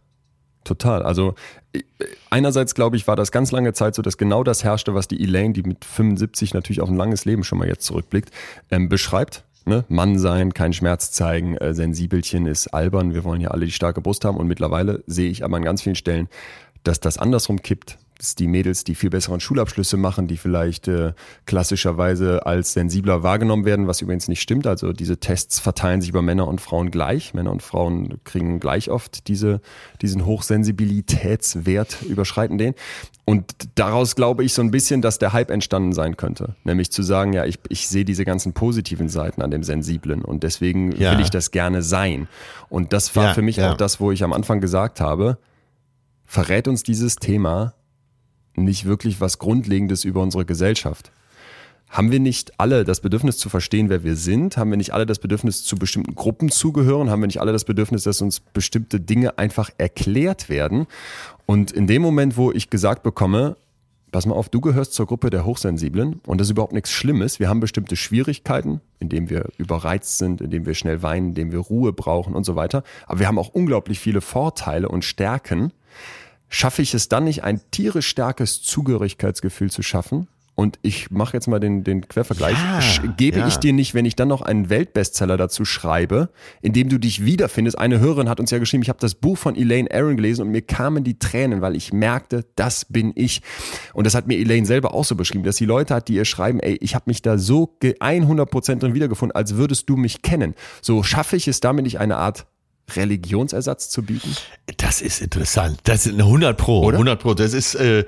Total. Also äh, einerseits glaube ich, war das ganz lange Zeit so, dass genau das herrschte, was die Elaine, die mit 75 natürlich auf ein langes Leben schon mal jetzt zurückblickt, ähm, beschreibt. Ne? Mann sein, keinen Schmerz zeigen, äh, Sensibelchen ist albern, wir wollen ja alle die starke Brust haben und mittlerweile sehe ich aber an ganz vielen Stellen, dass das andersrum kippt. Es die Mädels, die viel besseren Schulabschlüsse machen, die vielleicht äh, klassischerweise als sensibler wahrgenommen werden, was übrigens nicht stimmt. Also diese Tests verteilen sich über Männer und Frauen gleich. Männer und Frauen kriegen gleich oft diese, diesen Hochsensibilitätswert, überschreiten den. Und daraus glaube ich so ein bisschen, dass der Hype entstanden sein könnte. Nämlich zu sagen, ja, ich, ich sehe diese ganzen positiven Seiten an dem Sensiblen und deswegen Ja. will ich das gerne sein. Und das war Ja, für mich ja. auch das, wo ich am Anfang gesagt habe, verrät uns dieses Thema nicht wirklich was Grundlegendes über unsere Gesellschaft. Haben wir nicht alle das Bedürfnis zu verstehen, wer wir sind? Haben wir nicht alle das Bedürfnis, zu bestimmten Gruppen zugehören? Haben wir nicht alle das Bedürfnis, dass uns bestimmte Dinge einfach erklärt werden? Und in dem Moment, wo ich gesagt bekomme, pass mal auf, du gehörst zur Gruppe der Hochsensiblen und das ist überhaupt nichts Schlimmes. Wir haben bestimmte Schwierigkeiten, indem wir überreizt sind, indem wir schnell weinen, indem wir Ruhe brauchen und so weiter. Aber wir haben auch unglaublich viele Vorteile und Stärken. Schaffe ich es dann nicht, ein tierisch starkes Zugehörigkeitsgefühl zu schaffen? Und ich mache jetzt mal den, den Quervergleich. Ja, Gebe ja. ich dir nicht, wenn ich dann noch einen Weltbestseller dazu schreibe, in dem du dich wiederfindest. Eine Hörerin hat uns ja geschrieben, ich habe das Buch von Elaine Aaron gelesen und mir kamen die Tränen, weil ich merkte, das bin ich. Und das hat mir Elaine selber auch so beschrieben, dass sie Leute hat, die ihr schreiben, ey, ich habe mich da so ge- 100% drin wiedergefunden, als würdest du mich kennen. So schaffe ich es damit nicht eine Art Religionsersatz zu bieten? Das ist interessant. Das ist eine 100 Pro. Oder? 100 Pro. Das ist äh,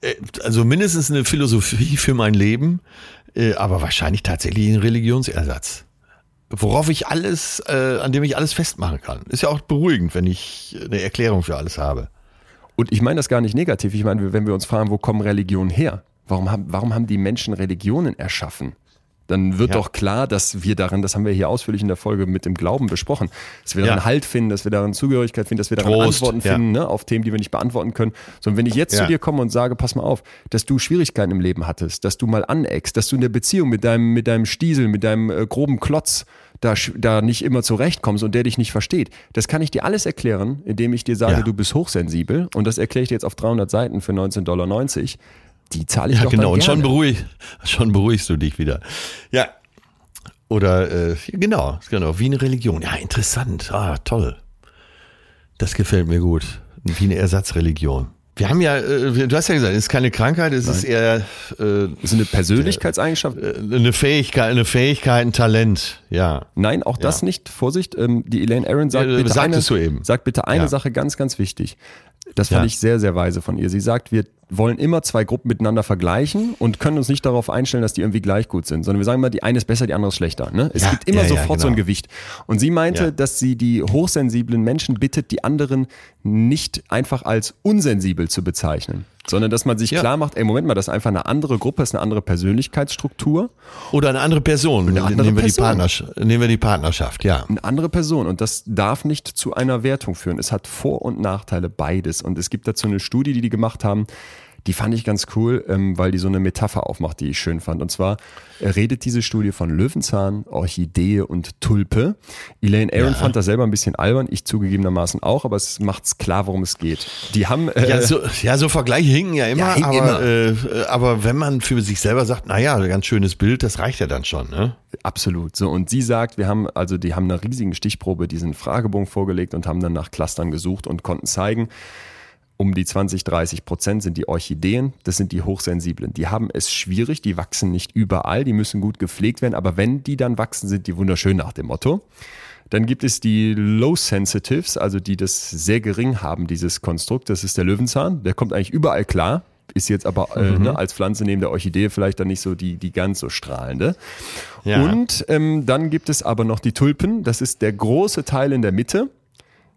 äh, also mindestens eine Philosophie für mein Leben, äh, aber wahrscheinlich tatsächlich ein Religionsersatz. Worauf ich alles, äh, an dem ich alles festmachen kann. Ist ja auch beruhigend, wenn ich eine Erklärung für alles habe. Und ich meine das gar nicht negativ. Ich meine, wenn wir uns fragen, wo kommen Religionen her? Warum haben, warum haben die Menschen Religionen erschaffen? Dann wird Ja. doch klar, dass wir darin, das haben wir hier ausführlich in der Folge mit dem Glauben besprochen, dass wir darin Ja. Halt finden, dass wir darin Zugehörigkeit finden, dass wir darin Trost, Antworten finden ne, auf Themen, die wir nicht beantworten können. So, und wenn ich jetzt zu dir komme und sage, pass mal auf, dass du Schwierigkeiten im Leben hattest, dass du mal aneckst, dass du in der Beziehung mit deinem, mit deinem Stiesel, mit deinem äh, groben Klotz da, da nicht immer zurechtkommst und der dich nicht versteht, das kann ich dir alles erklären, indem ich dir sage, Ja. du bist hochsensibel und das erkläre ich dir jetzt auf 300 Seiten für 19,90 Dollar. Die zahle ich Ja, doch genau. Und schon, beruhig, schon beruhigst du dich wieder. Ja. Oder äh, genau, genau, wie eine Religion. Ja, interessant. Ah, toll. Das gefällt mir gut. Wie eine Ersatzreligion. Wir haben ja, äh, du hast ja gesagt, es ist keine Krankheit, es ist eher äh, ist eine Persönlichkeitseigenschaft. eine Fähigkeit, eine Fähigkeit, ein Talent. Ja. Nein, auch das nicht. Vorsicht, ähm, die Elaine Aaron sagt, Ja, bitte, eine, du eben. sagt bitte eine Ja. Sache ganz, ganz wichtig. Das fand Ja. ich sehr, sehr weise von ihr. Sie sagt, wir wollen immer zwei Gruppen miteinander vergleichen und können uns nicht darauf einstellen, dass die irgendwie gleich gut sind, sondern wir sagen immer, die eine ist besser, die andere ist schlechter. Ne? Es Ja, gibt immer ja, sofort so ein genau. Gewicht. Und sie meinte, dass sie die hochsensiblen Menschen bittet, die anderen nicht einfach als unsensibel zu bezeichnen, sondern dass man sich Ja. klar macht, ey, Moment mal, das ist einfach eine andere Gruppe, ist eine andere Persönlichkeitsstruktur Oder eine andere Person. Eine andere nehmen, wir die Person. Partnerschaft, nehmen wir die Partnerschaft, ja. eine andere Person und das darf nicht zu einer Wertung führen. Es hat Vor- und Nachteile beides und es gibt dazu eine Studie, die die gemacht haben, die fand ich ganz cool, ähm, weil die so eine Metapher aufmacht, die ich schön fand. Und zwar redet diese Studie von Löwenzahn, Orchidee und Tulpe. Elaine Aaron fand das selber ein bisschen albern, ich zugegebenermaßen auch, aber es macht's klar, worum es geht. Die haben äh, Ja so, ja, so Vergleiche hinken ja immer, Ja, aber, immer. Äh, aber wenn man für sich selber sagt, naja, ein ganz schönes Bild, das reicht ja dann schon, ne? Absolut. So, und sie sagt, wir haben, also die haben eine riesigen Stichprobe diesen Fragebogen vorgelegt und haben dann nach Clustern gesucht und konnten zeigen, um die 20, 30 Prozent sind die Orchideen, das sind die Hochsensiblen. Die haben es schwierig, die wachsen nicht überall, die müssen gut gepflegt werden, aber wenn die dann wachsen, sind die wunderschön nach dem Motto. Dann gibt es die Low Sensitives, also die das sehr gering haben, dieses Konstrukt. Das ist der Löwenzahn, der kommt eigentlich überall klar, ist jetzt aber äh, ne, als Pflanze neben der Orchidee vielleicht dann nicht so die, die ganz so strahlende. Ja. Und ähm, dann gibt es aber noch die Tulpen, das ist der große Teil in der Mitte,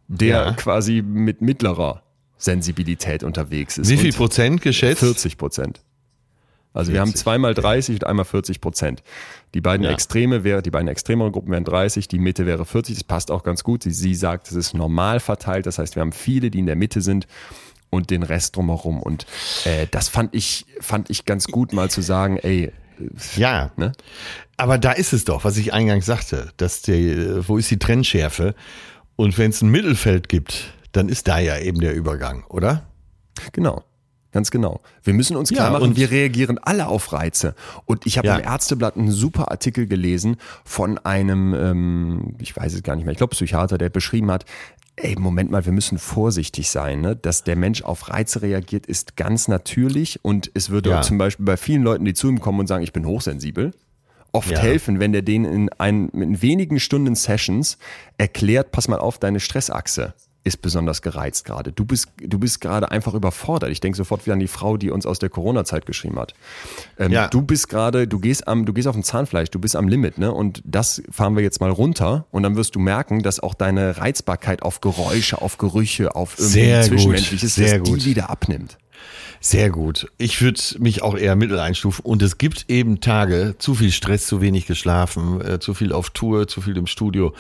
der Ja. quasi mit mittlerer Sensibilität unterwegs ist. Wie viel Prozent geschätzt? 40 Prozent. Also wir haben 40, zweimal 30 und einmal 40 Prozent. Die beiden Ja. Extreme wäre, die beiden extremeren Gruppen wären 30, die Mitte wäre 40. Das passt auch ganz gut. Sie, sie sagt, es ist normal verteilt. Das heißt, wir haben viele, die in der Mitte sind und den Rest drumherum. Und äh, das fand ich, fand ich ganz gut, mal zu sagen, ey, Ja. ne? Aber da ist es doch, was ich eingangs sagte, dass der, wo ist die Trennschärfe? Und wenn es ein Mittelfeld gibt, dann ist da ja eben der Übergang, oder? Genau. Ganz genau. Wir müssen uns klar Ja, machen, und- wir reagieren alle auf Reize. Und ich habe Ja. im Ärzteblatt einen super Artikel gelesen von einem, ähm, ich weiß es gar nicht mehr, ich glaube Psychiater, der beschrieben hat, ey, Moment mal, wir müssen vorsichtig sein. Ne? Dass der Mensch auf Reize reagiert, ist ganz natürlich und es würde Ja. zum Beispiel bei vielen Leuten, die zu ihm kommen und sagen, ich bin hochsensibel, oft Ja. helfen, wenn der denen in, ein, in wenigen Stunden Sessions erklärt, pass mal auf, deine Stressachse ist besonders gereizt gerade. Du bist, du bist gerade einfach überfordert. Ich denke sofort wieder an die Frau, die uns aus der Corona-Zeit geschrieben hat. Ähm, Ja. Du bist gerade, du gehst am, du gehst auf dem Zahnfleisch, du bist am Limit, ne? Und das fahren wir jetzt mal runter und dann wirst du merken, dass auch deine Reizbarkeit auf Geräusche, auf Gerüche, auf irgendwie Zwischenmenschliches, dass die gut. wieder abnimmt. Sehr gut. Ich würde mich auch eher mittel einstufen. Und es gibt eben Tage, zu viel Stress, zu wenig geschlafen, äh, zu viel auf Tour, zu viel im Studio,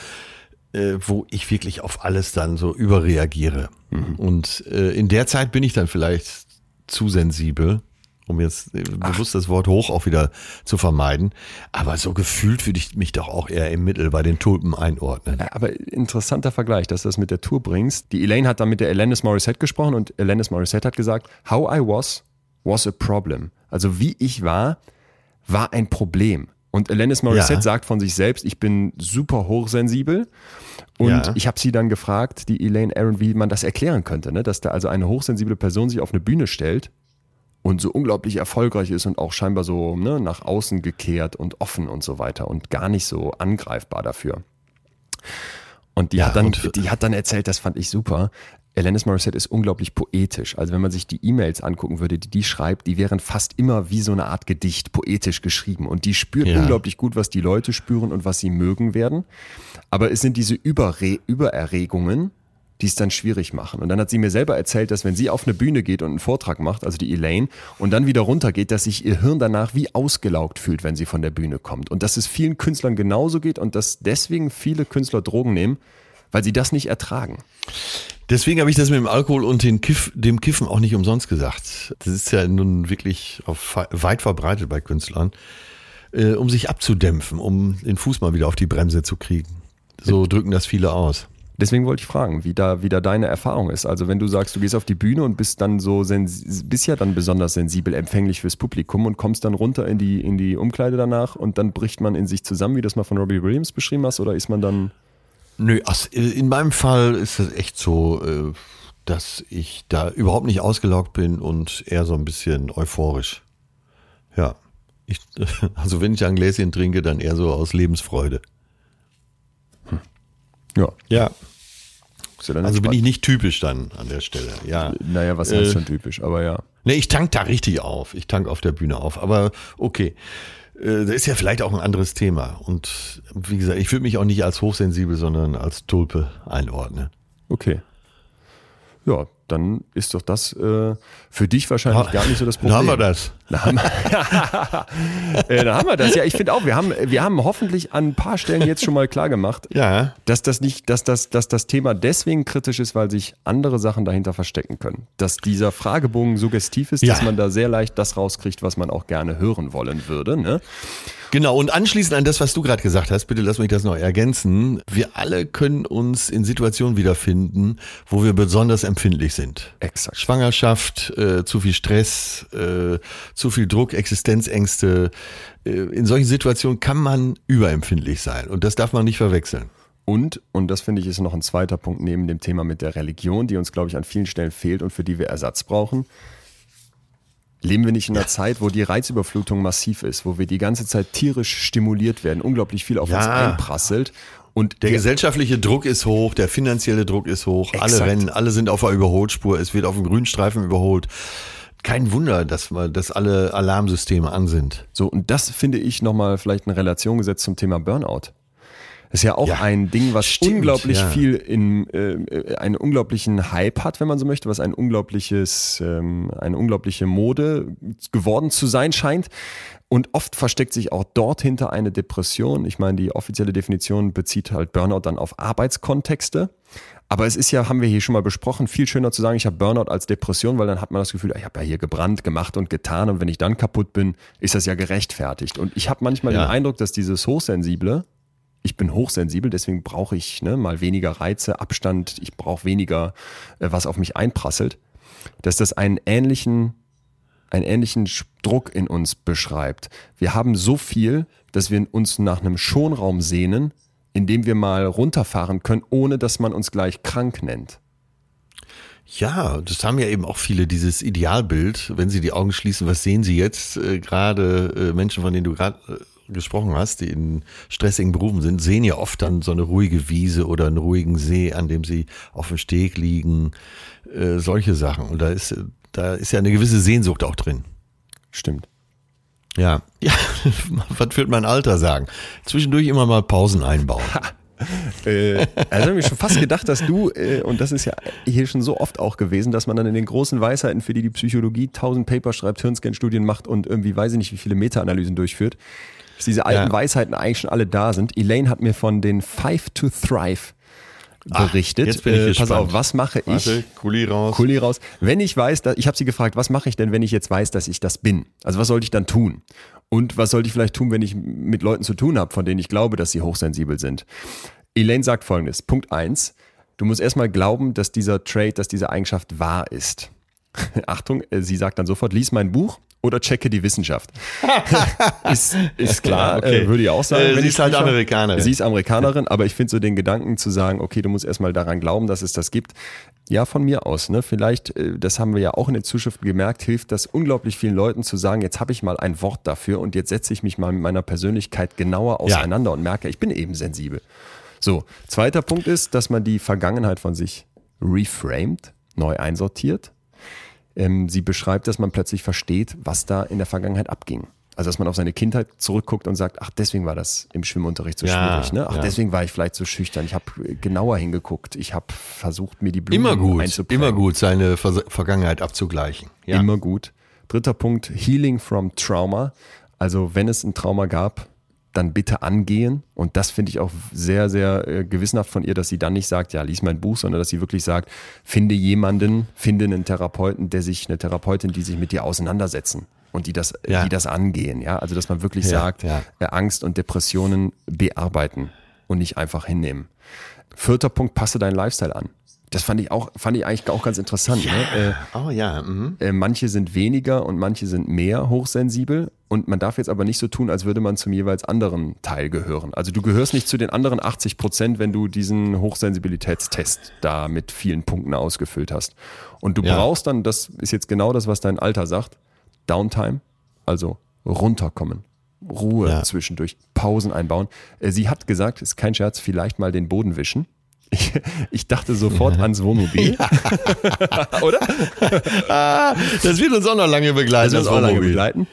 äh, wo ich wirklich auf alles dann so überreagiere. Und äh, in der Zeit bin ich dann vielleicht zu sensibel, um jetzt äh, bewusst das Wort hoch auch wieder zu vermeiden. Aber so gefühlt würde ich mich doch auch eher im Mittel bei den Tulpen einordnen. Aber interessanter Vergleich, dass du das mit der Tour bringst. Die Elaine hat dann mit der Alanis Morissette gesprochen und Alanis Morissette hat gesagt, how I was, was a problem. Also wie ich war, war ein Problem. Und Alanis Morissette Ja. sagt von sich selbst, ich bin super hochsensibel. Und Ja. ich habe sie dann gefragt, die Elaine Aaron, wie man das erklären könnte, ne? dass da also eine hochsensible Person sich auf eine Bühne stellt und so unglaublich erfolgreich ist und auch scheinbar so ne, nach außen gekehrt und offen und so weiter und gar nicht so angreifbar dafür. Und die, Ja, hat, dann, und- die hat dann erzählt, das fand ich super. Alanis Morissette ist unglaublich poetisch. Also wenn man sich die E-Mails angucken würde, die die schreibt, die wären fast immer wie so eine Art Gedicht, poetisch geschrieben. Und die spürt Ja. unglaublich gut, was die Leute spüren und was sie mögen werden. Aber es sind diese Überre Übererregungen, die es dann schwierig machen. Und dann hat sie mir selber erzählt, dass wenn sie auf eine Bühne geht und einen Vortrag macht, also die Elaine, und dann wieder runtergeht, dass sich ihr Hirn danach wie ausgelaugt fühlt, wenn sie von der Bühne kommt. Und dass es vielen Künstlern genauso geht und dass deswegen viele Künstler Drogen nehmen, weil sie das nicht ertragen. Deswegen habe ich das mit dem Alkohol und Kiff, dem Kiffen auch nicht umsonst gesagt. Das ist ja nun wirklich auf, weit verbreitet bei Künstlern, äh, um sich abzudämpfen, um den Fuß mal wieder auf die Bremse zu kriegen. So drücken das viele aus. Deswegen wollte ich fragen, wie da, wie da deine Erfahrung ist. Also wenn du sagst, du gehst auf die Bühne und bist dann so bist ja dann besonders sensibel, empfänglich fürs Publikum und kommst dann runter in die, in die Umkleide danach und dann bricht man in sich zusammen, wie du das mal von Robbie Williams beschrieben hast, oder ist man dann. Nö, in meinem Fall ist es echt so, äh, dass ich da überhaupt nicht ausgelaugt bin und eher so ein bisschen euphorisch. Ja. Ich, also wenn ich ein Gläschen trinke, dann eher so aus Lebensfreude. Ja. Ja. Ja Also bin ich nicht typisch dann an der Stelle. Ja. Naja, was heißt Äh, schon typisch, aber ja. Ne, ich tank da richtig auf. Ich tank auf der Bühne auf. Aber okay. Äh, Das ist ja vielleicht auch ein anderes Thema. Und wie gesagt, ich würde mich auch nicht als hochsensibel, sondern als Tulpe einordnen. Okay. Ja, dann ist doch das äh, für dich wahrscheinlich gar nicht so das Problem. Dann haben wir das. Da haben, äh, da haben wir das. Ja, ich finde auch, wir haben, wir haben hoffentlich an ein paar Stellen jetzt schon mal klar gemacht, Ja. dass das nicht, dass das, dass das Thema deswegen kritisch ist, weil sich andere Sachen dahinter verstecken können. Dass dieser Fragebogen suggestiv ist, Ja. dass man da sehr leicht das rauskriegt, was man auch gerne hören wollen würde. Ne? Genau, und anschließend an das, was du gerade gesagt hast, bitte lass mich das noch ergänzen. Wir alle können uns in Situationen wiederfinden, wo wir besonders empfindlich sind. Exakt. Schwangerschaft, äh, zu viel Stress, äh, zu viel Druck, Existenzängste. Äh, in solchen Situationen kann man überempfindlich sein und das darf man nicht verwechseln. Und, und das finde ich ist noch ein zweiter Punkt neben dem Thema mit der Religion, die uns, glaube ich, an vielen Stellen fehlt und für die wir Ersatz brauchen. Leben wir nicht in einer Zeit, wo die Reizüberflutung massiv ist, wo wir die ganze Zeit tierisch stimuliert werden, unglaublich viel auf uns Ja. einprasselt und Der gesellschaftliche Druck ist hoch, der finanzielle Druck ist hoch, alle Exakt. rennen, alle sind auf der Überholspur, es wird auf dem Grünstreifen überholt. Kein Wunder, dass, wir, dass alle Alarmsysteme an sind. So, und das finde ich nochmal vielleicht in Relation gesetzt zum Thema Burnout. Das ist ja auch Ja, ein Ding, was stimmt, unglaublich ja. viel in äh, einen unglaublichen Hype hat, wenn man so möchte, was ein unglaubliches, ähm, eine unglaubliche Mode geworden zu sein scheint. Und oft versteckt sich auch dort hinter eine Depression. Ich meine, die offizielle Definition bezieht halt Burnout dann auf Arbeitskontexte. Aber es ist ja, haben wir hier schon mal besprochen, viel schöner zu sagen, ich habe Burnout als Depression, weil dann hat man das Gefühl, ich habe ja hier gebrannt, gemacht und getan und wenn ich dann kaputt bin, ist das ja gerechtfertigt. Und ich habe manchmal Ja. den Eindruck, dass dieses Hochsensible, ich bin hochsensibel, deswegen brauche ich ne, mal weniger Reize, Abstand, ich brauche weniger, äh, was auf mich einprasselt, dass das einen ähnlichen, einen ähnlichen Druck in uns beschreibt. Wir haben so viel, dass wir uns nach einem Schonraum sehnen, indem wir mal runterfahren können, ohne dass man uns gleich krank nennt. Ja, das haben ja eben auch viele, dieses Idealbild. Wenn sie die Augen schließen, was sehen sie jetzt? Äh, gerade äh, Menschen, von denen du gerade äh, gesprochen hast, die in stressigen Berufen sind, sehen ja oft dann so eine ruhige Wiese oder einen ruhigen See, an dem sie auf dem Steg liegen. Äh, solche Sachen. Und da ist, da ist ja eine gewisse Sehnsucht auch drin. Stimmt. Ja. Ja, was wird mein Alter sagen? Zwischendurch immer mal Pausen einbauen. äh, also habe ich schon fast gedacht, dass du, äh, und das ist ja hier schon so oft auch gewesen, dass man dann in den großen Weisheiten, für die die Psychologie tausend Paper schreibt, Hirnscan-Studien macht und irgendwie weiß ich nicht, wie viele Meta-Analysen durchführt, dass diese alten Ja. Weisheiten eigentlich schon alle da sind. Elaine hat mir von den Five to Thrive berichtet. jetzt bin ich äh, pass gespannt. auf, was mache ich? Warte, Kuli raus. Kuli raus. Wenn ich weiß, dass, ich habe sie gefragt, was mache ich denn, wenn ich jetzt weiß, dass ich das bin? Also was sollte ich dann tun? Und was sollte ich vielleicht tun, wenn ich mit Leuten zu tun habe, von denen ich glaube, dass sie hochsensibel sind? Elaine sagt folgendes. Punkt eins: Du musst erstmal glauben, dass dieser Trait, dass diese Eigenschaft wahr ist. Achtung, äh, sie sagt dann sofort, lies mein Buch oder checke die Wissenschaft. ist, ist klar, Ja, okay. äh, würde ich auch sagen. Äh, sie ist halt Amerikanerin. Sie ist Amerikanerin, aber ich finde so den Gedanken zu sagen, okay, du musst erstmal daran glauben, dass es das gibt. Ja, von mir aus. Ne? Vielleicht, äh, das haben wir ja auch in den Zuschriften gemerkt, hilft das unglaublich vielen Leuten zu sagen, jetzt habe ich mal ein Wort dafür und jetzt setze ich mich mal mit meiner Persönlichkeit genauer auseinander und merke, ich bin eben sensibel. So, zweiter Punkt ist, dass man die Vergangenheit von sich reframed, neu einsortiert. Ähm, sie beschreibt, dass man plötzlich versteht, was da in der Vergangenheit abging. Also, dass man auf seine Kindheit zurückguckt und sagt, ach, deswegen war das im Schwimmunterricht so Ja, schwierig. Ne? Ach, ja. deswegen war ich vielleicht so schüchtern. Ich habe genauer hingeguckt. Ich habe versucht, mir die Blumen Immer gut, einzuprägen. immer gut, seine Ver Vergangenheit abzugleichen. Ja. Immer gut. Dritter Punkt, Healing from Trauma. Also wenn es ein Trauma gab, dann bitte angehen. Und das finde ich auch sehr, sehr äh, gewissenhaft von ihr, dass sie dann nicht sagt, ja, lies mein Buch, sondern dass sie wirklich sagt, finde jemanden, finde einen Therapeuten, der sich, eine Therapeutin, die sich mit dir auseinandersetzen und die das, Ja. die das angehen. Ja, also dass man wirklich Ja, sagt, ja. äh, Angst und Depressionen bearbeiten und nicht einfach hinnehmen. Vierter Punkt, passe deinen Lifestyle an. Das fand ich auch, fand ich eigentlich auch ganz interessant. Ne? Äh, Oh ja, mhm. äh, manche sind weniger und manche sind mehr hochsensibel. Und man darf jetzt aber nicht so tun, als würde man zum jeweils anderen Teil gehören. Also du gehörst nicht zu den anderen 80 Prozent, wenn du diesen Hochsensibilitätstest da mit vielen Punkten ausgefüllt hast. Und du Ja. brauchst dann, das ist jetzt genau das, was dein Alter sagt, Downtime, also runterkommen. Ruhe Ja. zwischendurch, Pausen einbauen. Äh, Sie hat gesagt, ist kein Scherz, vielleicht mal den Boden wischen. Ich, ich dachte sofort ans Wohnmobil. Oder? Ah, das wird uns auch noch lange begleiten. Das wird uns auch lange begleiten.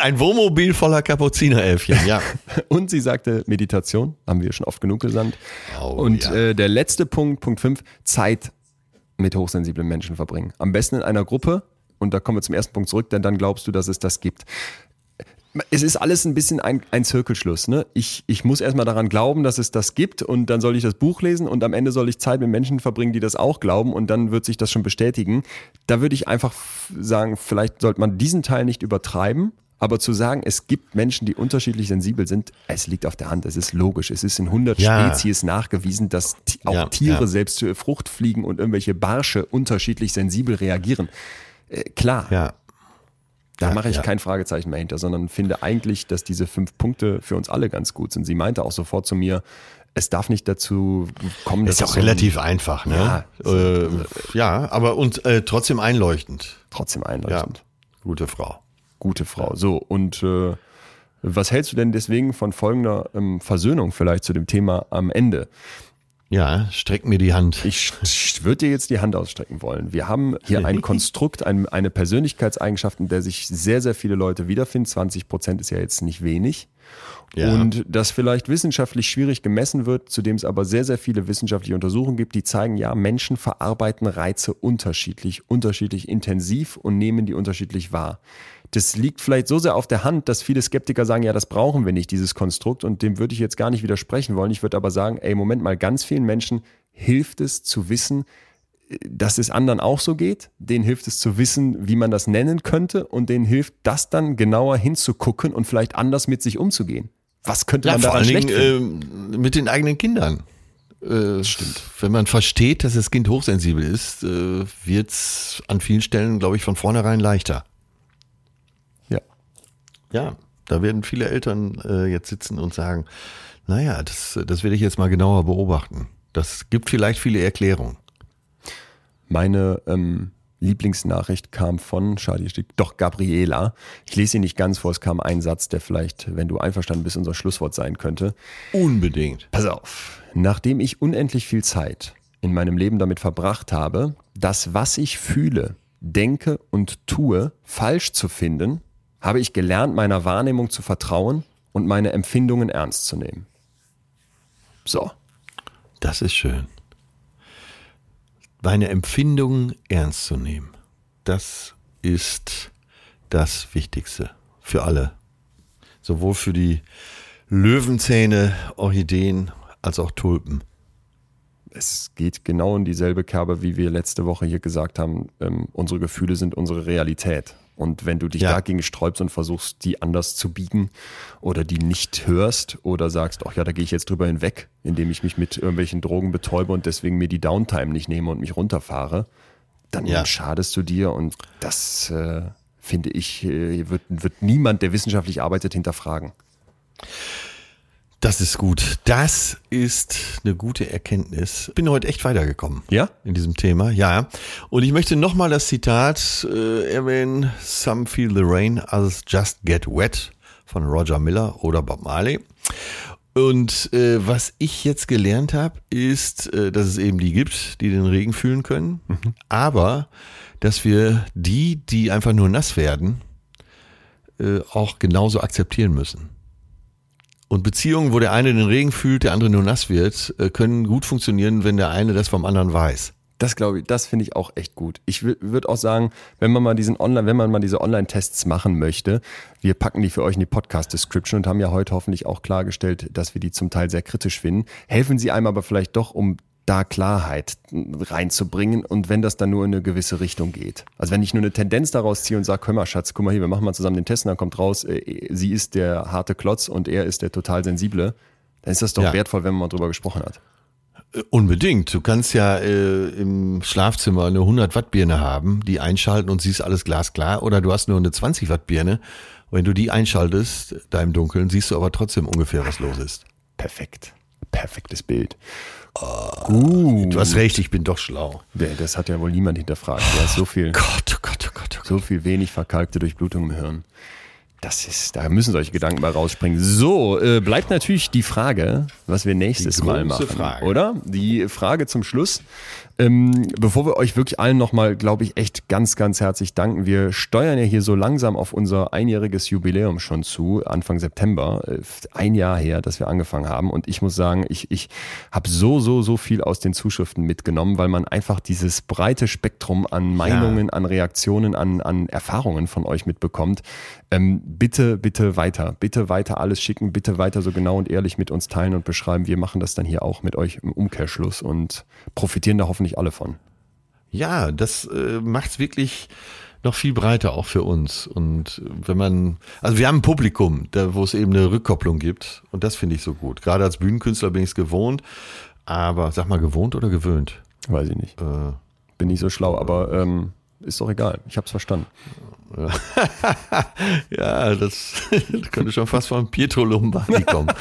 Ein Wohnmobil voller Kapuzineräffchen, ja. Und sie sagte Meditation, haben wir schon oft genug gesandt. Oh, und ja. äh, der letzte Punkt, Punkt 5, Zeit mit hochsensiblen Menschen verbringen. Am besten in einer Gruppe. Und da kommen wir zum ersten Punkt zurück, denn dann glaubst du, dass es das gibt. Es ist alles ein bisschen ein, ein Zirkelschluss. Ne? Ich, ich muss erstmal daran glauben, dass es das gibt und dann soll ich das Buch lesen und am Ende soll ich Zeit mit Menschen verbringen, die das auch glauben und dann wird sich das schon bestätigen. Da würde ich einfach sagen, vielleicht sollte man diesen Teil nicht übertreiben, aber zu sagen, es gibt Menschen, die unterschiedlich sensibel sind, es liegt auf der Hand, es ist logisch. Es ist in 100 Ja. Spezies nachgewiesen, dass auch Ja, Tiere, ja. selbst Fruchtfliegen und irgendwelche Barsche unterschiedlich sensibel reagieren. Äh, klar, Ja. Da Ja, mache ich ja. kein Fragezeichen mehr hinter, sondern finde eigentlich, dass diese fünf Punkte für uns alle ganz gut sind. Sie meinte auch sofort zu mir, es darf nicht dazu kommen, dass Ist es auch so ein- relativ einfach, ne? Ja. äh, ja aber und äh, trotzdem einleuchtend. trotzdem Ja, einleuchtend. gute Frau. Gute Frau. So, und äh, was hältst du denn deswegen von folgender ähm, Versöhnung vielleicht zu dem Thema am Ende? Ja, streck mir die Hand. Ich, ich würde dir jetzt die Hand ausstrecken wollen. Wir haben hier ein Konstrukt, ein, eine Persönlichkeitseigenschaft, in der sich sehr, sehr viele Leute wiederfinden. 20 Prozent ist ja jetzt nicht wenig. Ja. Und das vielleicht wissenschaftlich schwierig gemessen wird, zu dem es aber sehr, sehr viele wissenschaftliche Untersuchungen gibt, die zeigen, ja, Menschen verarbeiten Reize unterschiedlich, unterschiedlich intensiv und nehmen die unterschiedlich wahr. Das liegt vielleicht so sehr auf der Hand, dass viele Skeptiker sagen, ja, das brauchen wir nicht, dieses Konstrukt. Und dem würde ich jetzt gar nicht widersprechen wollen. Ich würde aber sagen, ey, Moment mal, ganz vielen Menschen hilft es zu wissen, dass es anderen auch so geht. Denen hilft es zu wissen, wie man das nennen könnte. Und denen hilft das dann genauer hinzugucken und vielleicht anders mit sich umzugehen. Was könnte Ja, man vor daran allen schlecht Dingen äh, mit den eigenen Kindern. Äh, Stimmt. Wenn man versteht, dass das Kind hochsensibel ist, äh, wird's an vielen Stellen, glaube ich, von vornherein leichter. Ja. Ja, Da werden viele Eltern äh, jetzt sitzen und sagen, naja, das, das werde ich jetzt mal genauer beobachten. Das gibt vielleicht viele Erklärungen. Meine ähm, Lieblingsnachricht kam von, schade, hier steht doch Gabriela. Ich lese sie nicht ganz vor, es kam ein Satz, der vielleicht, wenn du einverstanden bist, unser Schlusswort sein könnte. Unbedingt. Pass auf. Nachdem ich unendlich viel Zeit in meinem Leben damit verbracht habe, das, was ich fühle, denke und tue, falsch zu finden, habe ich gelernt, meiner Wahrnehmung zu vertrauen und meine Empfindungen ernst zu nehmen. So. Das ist schön. Meine Empfindungen ernst zu nehmen. Das ist das Wichtigste für alle. Sowohl für die Löwenzähne, Orchideen als auch Tulpen. Es geht genau in dieselbe Kerbe, wie wir letzte Woche hier gesagt haben. Ähm, unsere Gefühle sind unsere Realität. Und wenn du dich Ja. dagegen sträubst und versuchst, die anders zu biegen oder die nicht hörst oder sagst, ach ja, da gehe ich jetzt drüber hinweg, indem ich mich mit irgendwelchen Drogen betäube und deswegen mir die Downtime nicht nehme und mich runterfahre, dann Ja. schadest du dir und das äh, finde ich, äh, wird, wird niemand, der wissenschaftlich arbeitet, hinterfragen. Das ist gut. Das ist eine gute Erkenntnis. Bin heute echt weitergekommen. Ja? In diesem Thema, ja. Und ich möchte nochmal das Zitat äh, erwähnen. Some feel the rain, others just get wet von Roger Miller oder Bob Marley. Und äh, was ich jetzt gelernt habe, ist, äh, dass es eben die gibt, die den Regen fühlen können. Aber dass wir die, die einfach nur nass werden, äh, auch genauso akzeptieren müssen. Und Beziehungen, wo der eine den Regen fühlt, der andere nur nass wird, äh, können gut funktionieren, wenn der eine das vom anderen weiß. Das glaube ich, das finde ich auch echt gut. Ich würde auch sagen, wenn man mal diesen Online, wenn man mal diese Online-Tests machen möchte, wir packen die für euch in die Podcast-Description und haben ja heute hoffentlich auch klargestellt, dass wir die zum Teil sehr kritisch finden. Helfen sie einem aber vielleicht doch, um da Klarheit reinzubringen und wenn das dann nur in eine gewisse Richtung geht. Also wenn ich nur eine Tendenz daraus ziehe und sage, hör mal Schatz, guck mal hier, wir machen mal zusammen den Test und dann kommt raus, äh, sie ist der harte Klotz und er ist der total sensible, dann ist das doch Ja. wertvoll, wenn man mal drüber gesprochen hat. Äh, Unbedingt. Du kannst ja äh, im Schlafzimmer eine 100 Watt Birne haben, die einschalten und siehst alles glasklar. Oder du hast nur eine 20 Watt Birne. Wenn du die einschaltest, da im Dunkeln, siehst du aber trotzdem ungefähr, was los ist. Perfekt. Perfektes Bild. Du hast recht, ich bin doch schlau. Das hat ja wohl niemand hinterfragt. Du hast so viel, Gott, oh Gott, oh Gott, oh Gott. so viel wenig verkalkte Durchblutung im Hirn. Das ist, da müssen solche Gedanken mal rausspringen. So, äh, bleibt natürlich die Frage, was wir nächstes Mal machen, Frage. oder? Die Frage zum Schluss. Ähm, bevor wir euch wirklich allen nochmal, glaube ich, echt ganz, ganz herzlich danken. Wir steuern ja hier so langsam auf unser einjähriges Jubiläum schon zu, Anfang September. Äh, Ein Jahr her, dass wir angefangen haben. Und ich muss sagen, ich, ich habe so, so, so viel aus den Zuschriften mitgenommen, weil man einfach dieses breite Spektrum an Meinungen, an Reaktionen, an, an Erfahrungen von euch mitbekommt. Ähm, bitte, bitte weiter, bitte weiter alles schicken, bitte weiter so genau und ehrlich mit uns teilen und beschreiben. Wir machen das dann hier auch mit euch im Umkehrschluss und profitieren da hoffentlich alle von. Ja, das äh, macht's wirklich noch viel breiter auch für uns. Und wenn man, also wir haben ein Publikum, da, wo es eben eine Rückkopplung gibt. Und das finde ich so gut. Gerade als Bühnenkünstler bin ich es gewohnt. Aber sag mal, gewohnt oder gewöhnt? Weiß ich nicht. Äh, Bin nicht so schlau, aber ähm, ist doch egal. Ich hab's verstanden. ja, das, das könnte schon fast von Pietro Lombardi kommen.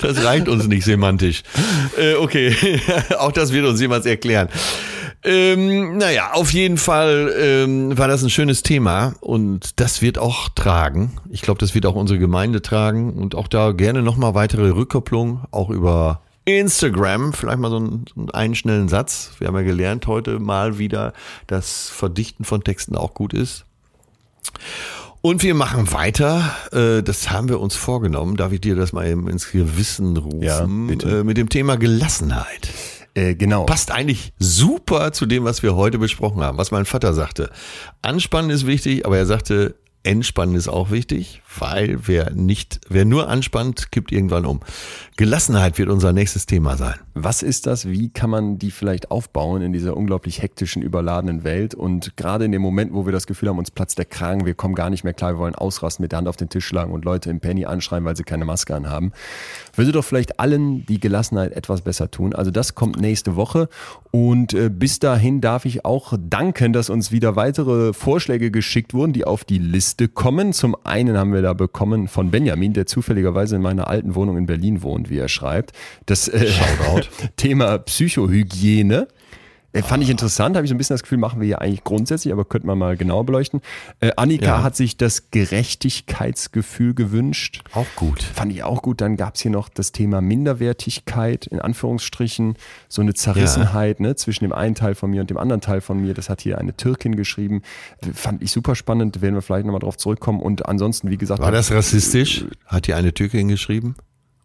das reicht uns nicht semantisch. Äh, okay, auch das wird uns jemals erklären. Ähm, naja, auf jeden Fall ähm, war das ein schönes Thema und das wird auch tragen. Ich glaube, das wird auch unsere Gemeinde tragen und auch da gerne nochmal weitere Rückkopplung, auch über Instagram, vielleicht mal so einen, so einen schnellen Satz. Wir haben ja gelernt heute mal wieder, dass Verdichten von Texten auch gut ist. Und wir machen weiter. Äh, das haben wir uns vorgenommen. Darf ich dir das mal eben ins Gewissen rufen? Ja, bitte. Äh, mit dem Thema Gelassenheit. Äh, genau. Passt eigentlich super zu dem, was wir heute besprochen haben, was mein Vater sagte. Anspannen ist wichtig, aber er sagte, Entspannen ist auch wichtig, weil wer nicht, wer nur anspannt, kippt irgendwann um. Gelassenheit wird unser nächstes Thema sein. Was ist das? Wie kann man die vielleicht aufbauen in dieser unglaublich hektischen, überladenen Welt? Und gerade in dem Moment, wo wir das Gefühl haben, uns platzt der Kragen, wir kommen gar nicht mehr klar, wir wollen ausrasten, mit der Hand auf den Tisch schlagen und Leute im Penny anschreien, weil sie keine Maske anhaben, würde doch vielleicht allen die Gelassenheit etwas besser tun. Also das kommt nächste Woche. Und äh, bis dahin darf ich auch danken, dass uns wieder weitere Vorschläge geschickt wurden, die auf die Liste Liste kommen. Zum einen haben wir da bekommen von Benjamin, der zufälligerweise in meiner alten Wohnung in Berlin wohnt, wie er schreibt, das äh, Thema Psychohygiene. Äh, fand ich interessant, habe ich so ein bisschen das Gefühl, machen wir hier eigentlich grundsätzlich, aber könnte man mal genauer beleuchten. Äh, Annika Ja. hat sich das Gerechtigkeitsgefühl gewünscht. Auch gut. Fand ich auch gut. Dann gab es hier noch das Thema Minderwertigkeit, in Anführungsstrichen, so eine Zerrissenheit ne, zwischen dem einen Teil von mir und dem anderen Teil von mir. Das hat hier eine Türkin geschrieben. Fand ich super spannend, werden wir vielleicht nochmal drauf zurückkommen. Und ansonsten, wie gesagt, War das rassistisch? Hat die eine Türkin geschrieben?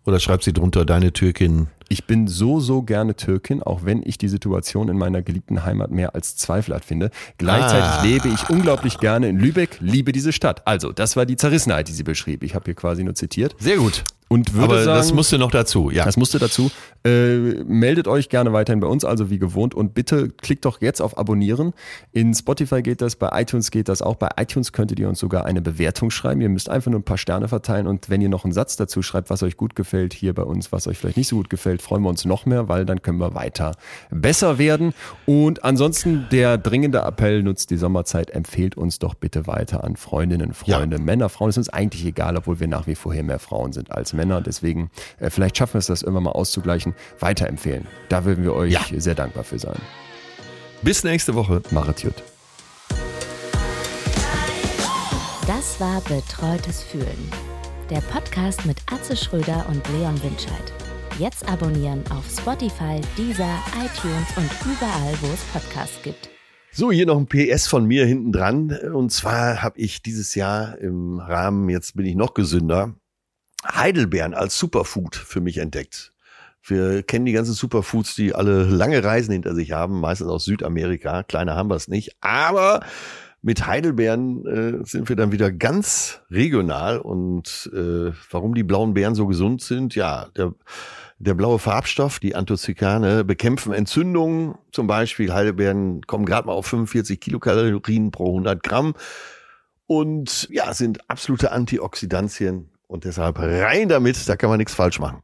Oder schreibt sie drunter, deine Türkin? Ich bin so, so gerne Türkin, auch wenn ich die Situation in meiner geliebten Heimat mehr als zweifelhaft finde. Gleichzeitig Ah. lebe ich unglaublich gerne in Lübeck, liebe diese Stadt. Also, das war die Zerrissenheit, die sie beschrieb. Ich habe hier quasi nur zitiert. Sehr gut. Und würde Aber sagen, das musste noch dazu, ja. Das musste dazu. Äh, meldet euch gerne weiterhin bei uns, also wie gewohnt. Und bitte klickt doch jetzt auf Abonnieren. In Spotify geht das, bei iTunes geht das auch. Bei iTunes könntet ihr uns sogar eine Bewertung schreiben. Ihr müsst einfach nur ein paar Sterne verteilen. Und wenn ihr noch einen Satz dazu schreibt, was euch gut gefällt, hier bei uns, was euch vielleicht nicht so gut gefällt, freuen wir uns noch mehr, weil dann können wir weiter besser werden. Und ansonsten der dringende Appell, nutzt die Sommerzeit, empfehlt uns doch bitte weiter an Freundinnen, Freunde, Männer, Frauen. ist uns eigentlich egal, obwohl wir nach wie vor hier mehr Frauen sind als Männer. Deswegen, äh, vielleicht schaffen wir es, das irgendwann mal auszugleichen. Weiterempfehlen. Da würden wir euch Ja. sehr dankbar für sein. Bis nächste Woche. Machet gut. Das war Betreutes Fühlen. Der Podcast mit Atze Schröder und Leon Winscheid. Jetzt abonnieren auf Spotify, Deezer, iTunes und überall, wo es Podcasts gibt. So, hier noch ein PS von mir hinten dran. Und zwar habe ich dieses Jahr im Rahmen, jetzt bin ich noch gesünder, Heidelbeeren als Superfood für mich entdeckt. Wir kennen die ganzen Superfoods, die alle lange Reisen hinter sich haben, meistens aus Südamerika. Kleiner haben wir es nicht. Aber mit Heidelbeeren äh, sind wir dann wieder ganz regional. Und äh, warum die blauen Beeren so gesund sind, ja, der, der blaue Farbstoff, die Anthocykane, bekämpfen Entzündungen. Zum Beispiel Heidelbeeren kommen gerade mal auf 45 Kilokalorien pro 100 Gramm und ja, sind absolute Antioxidantien und deshalb rein damit, da kann man nichts falsch machen.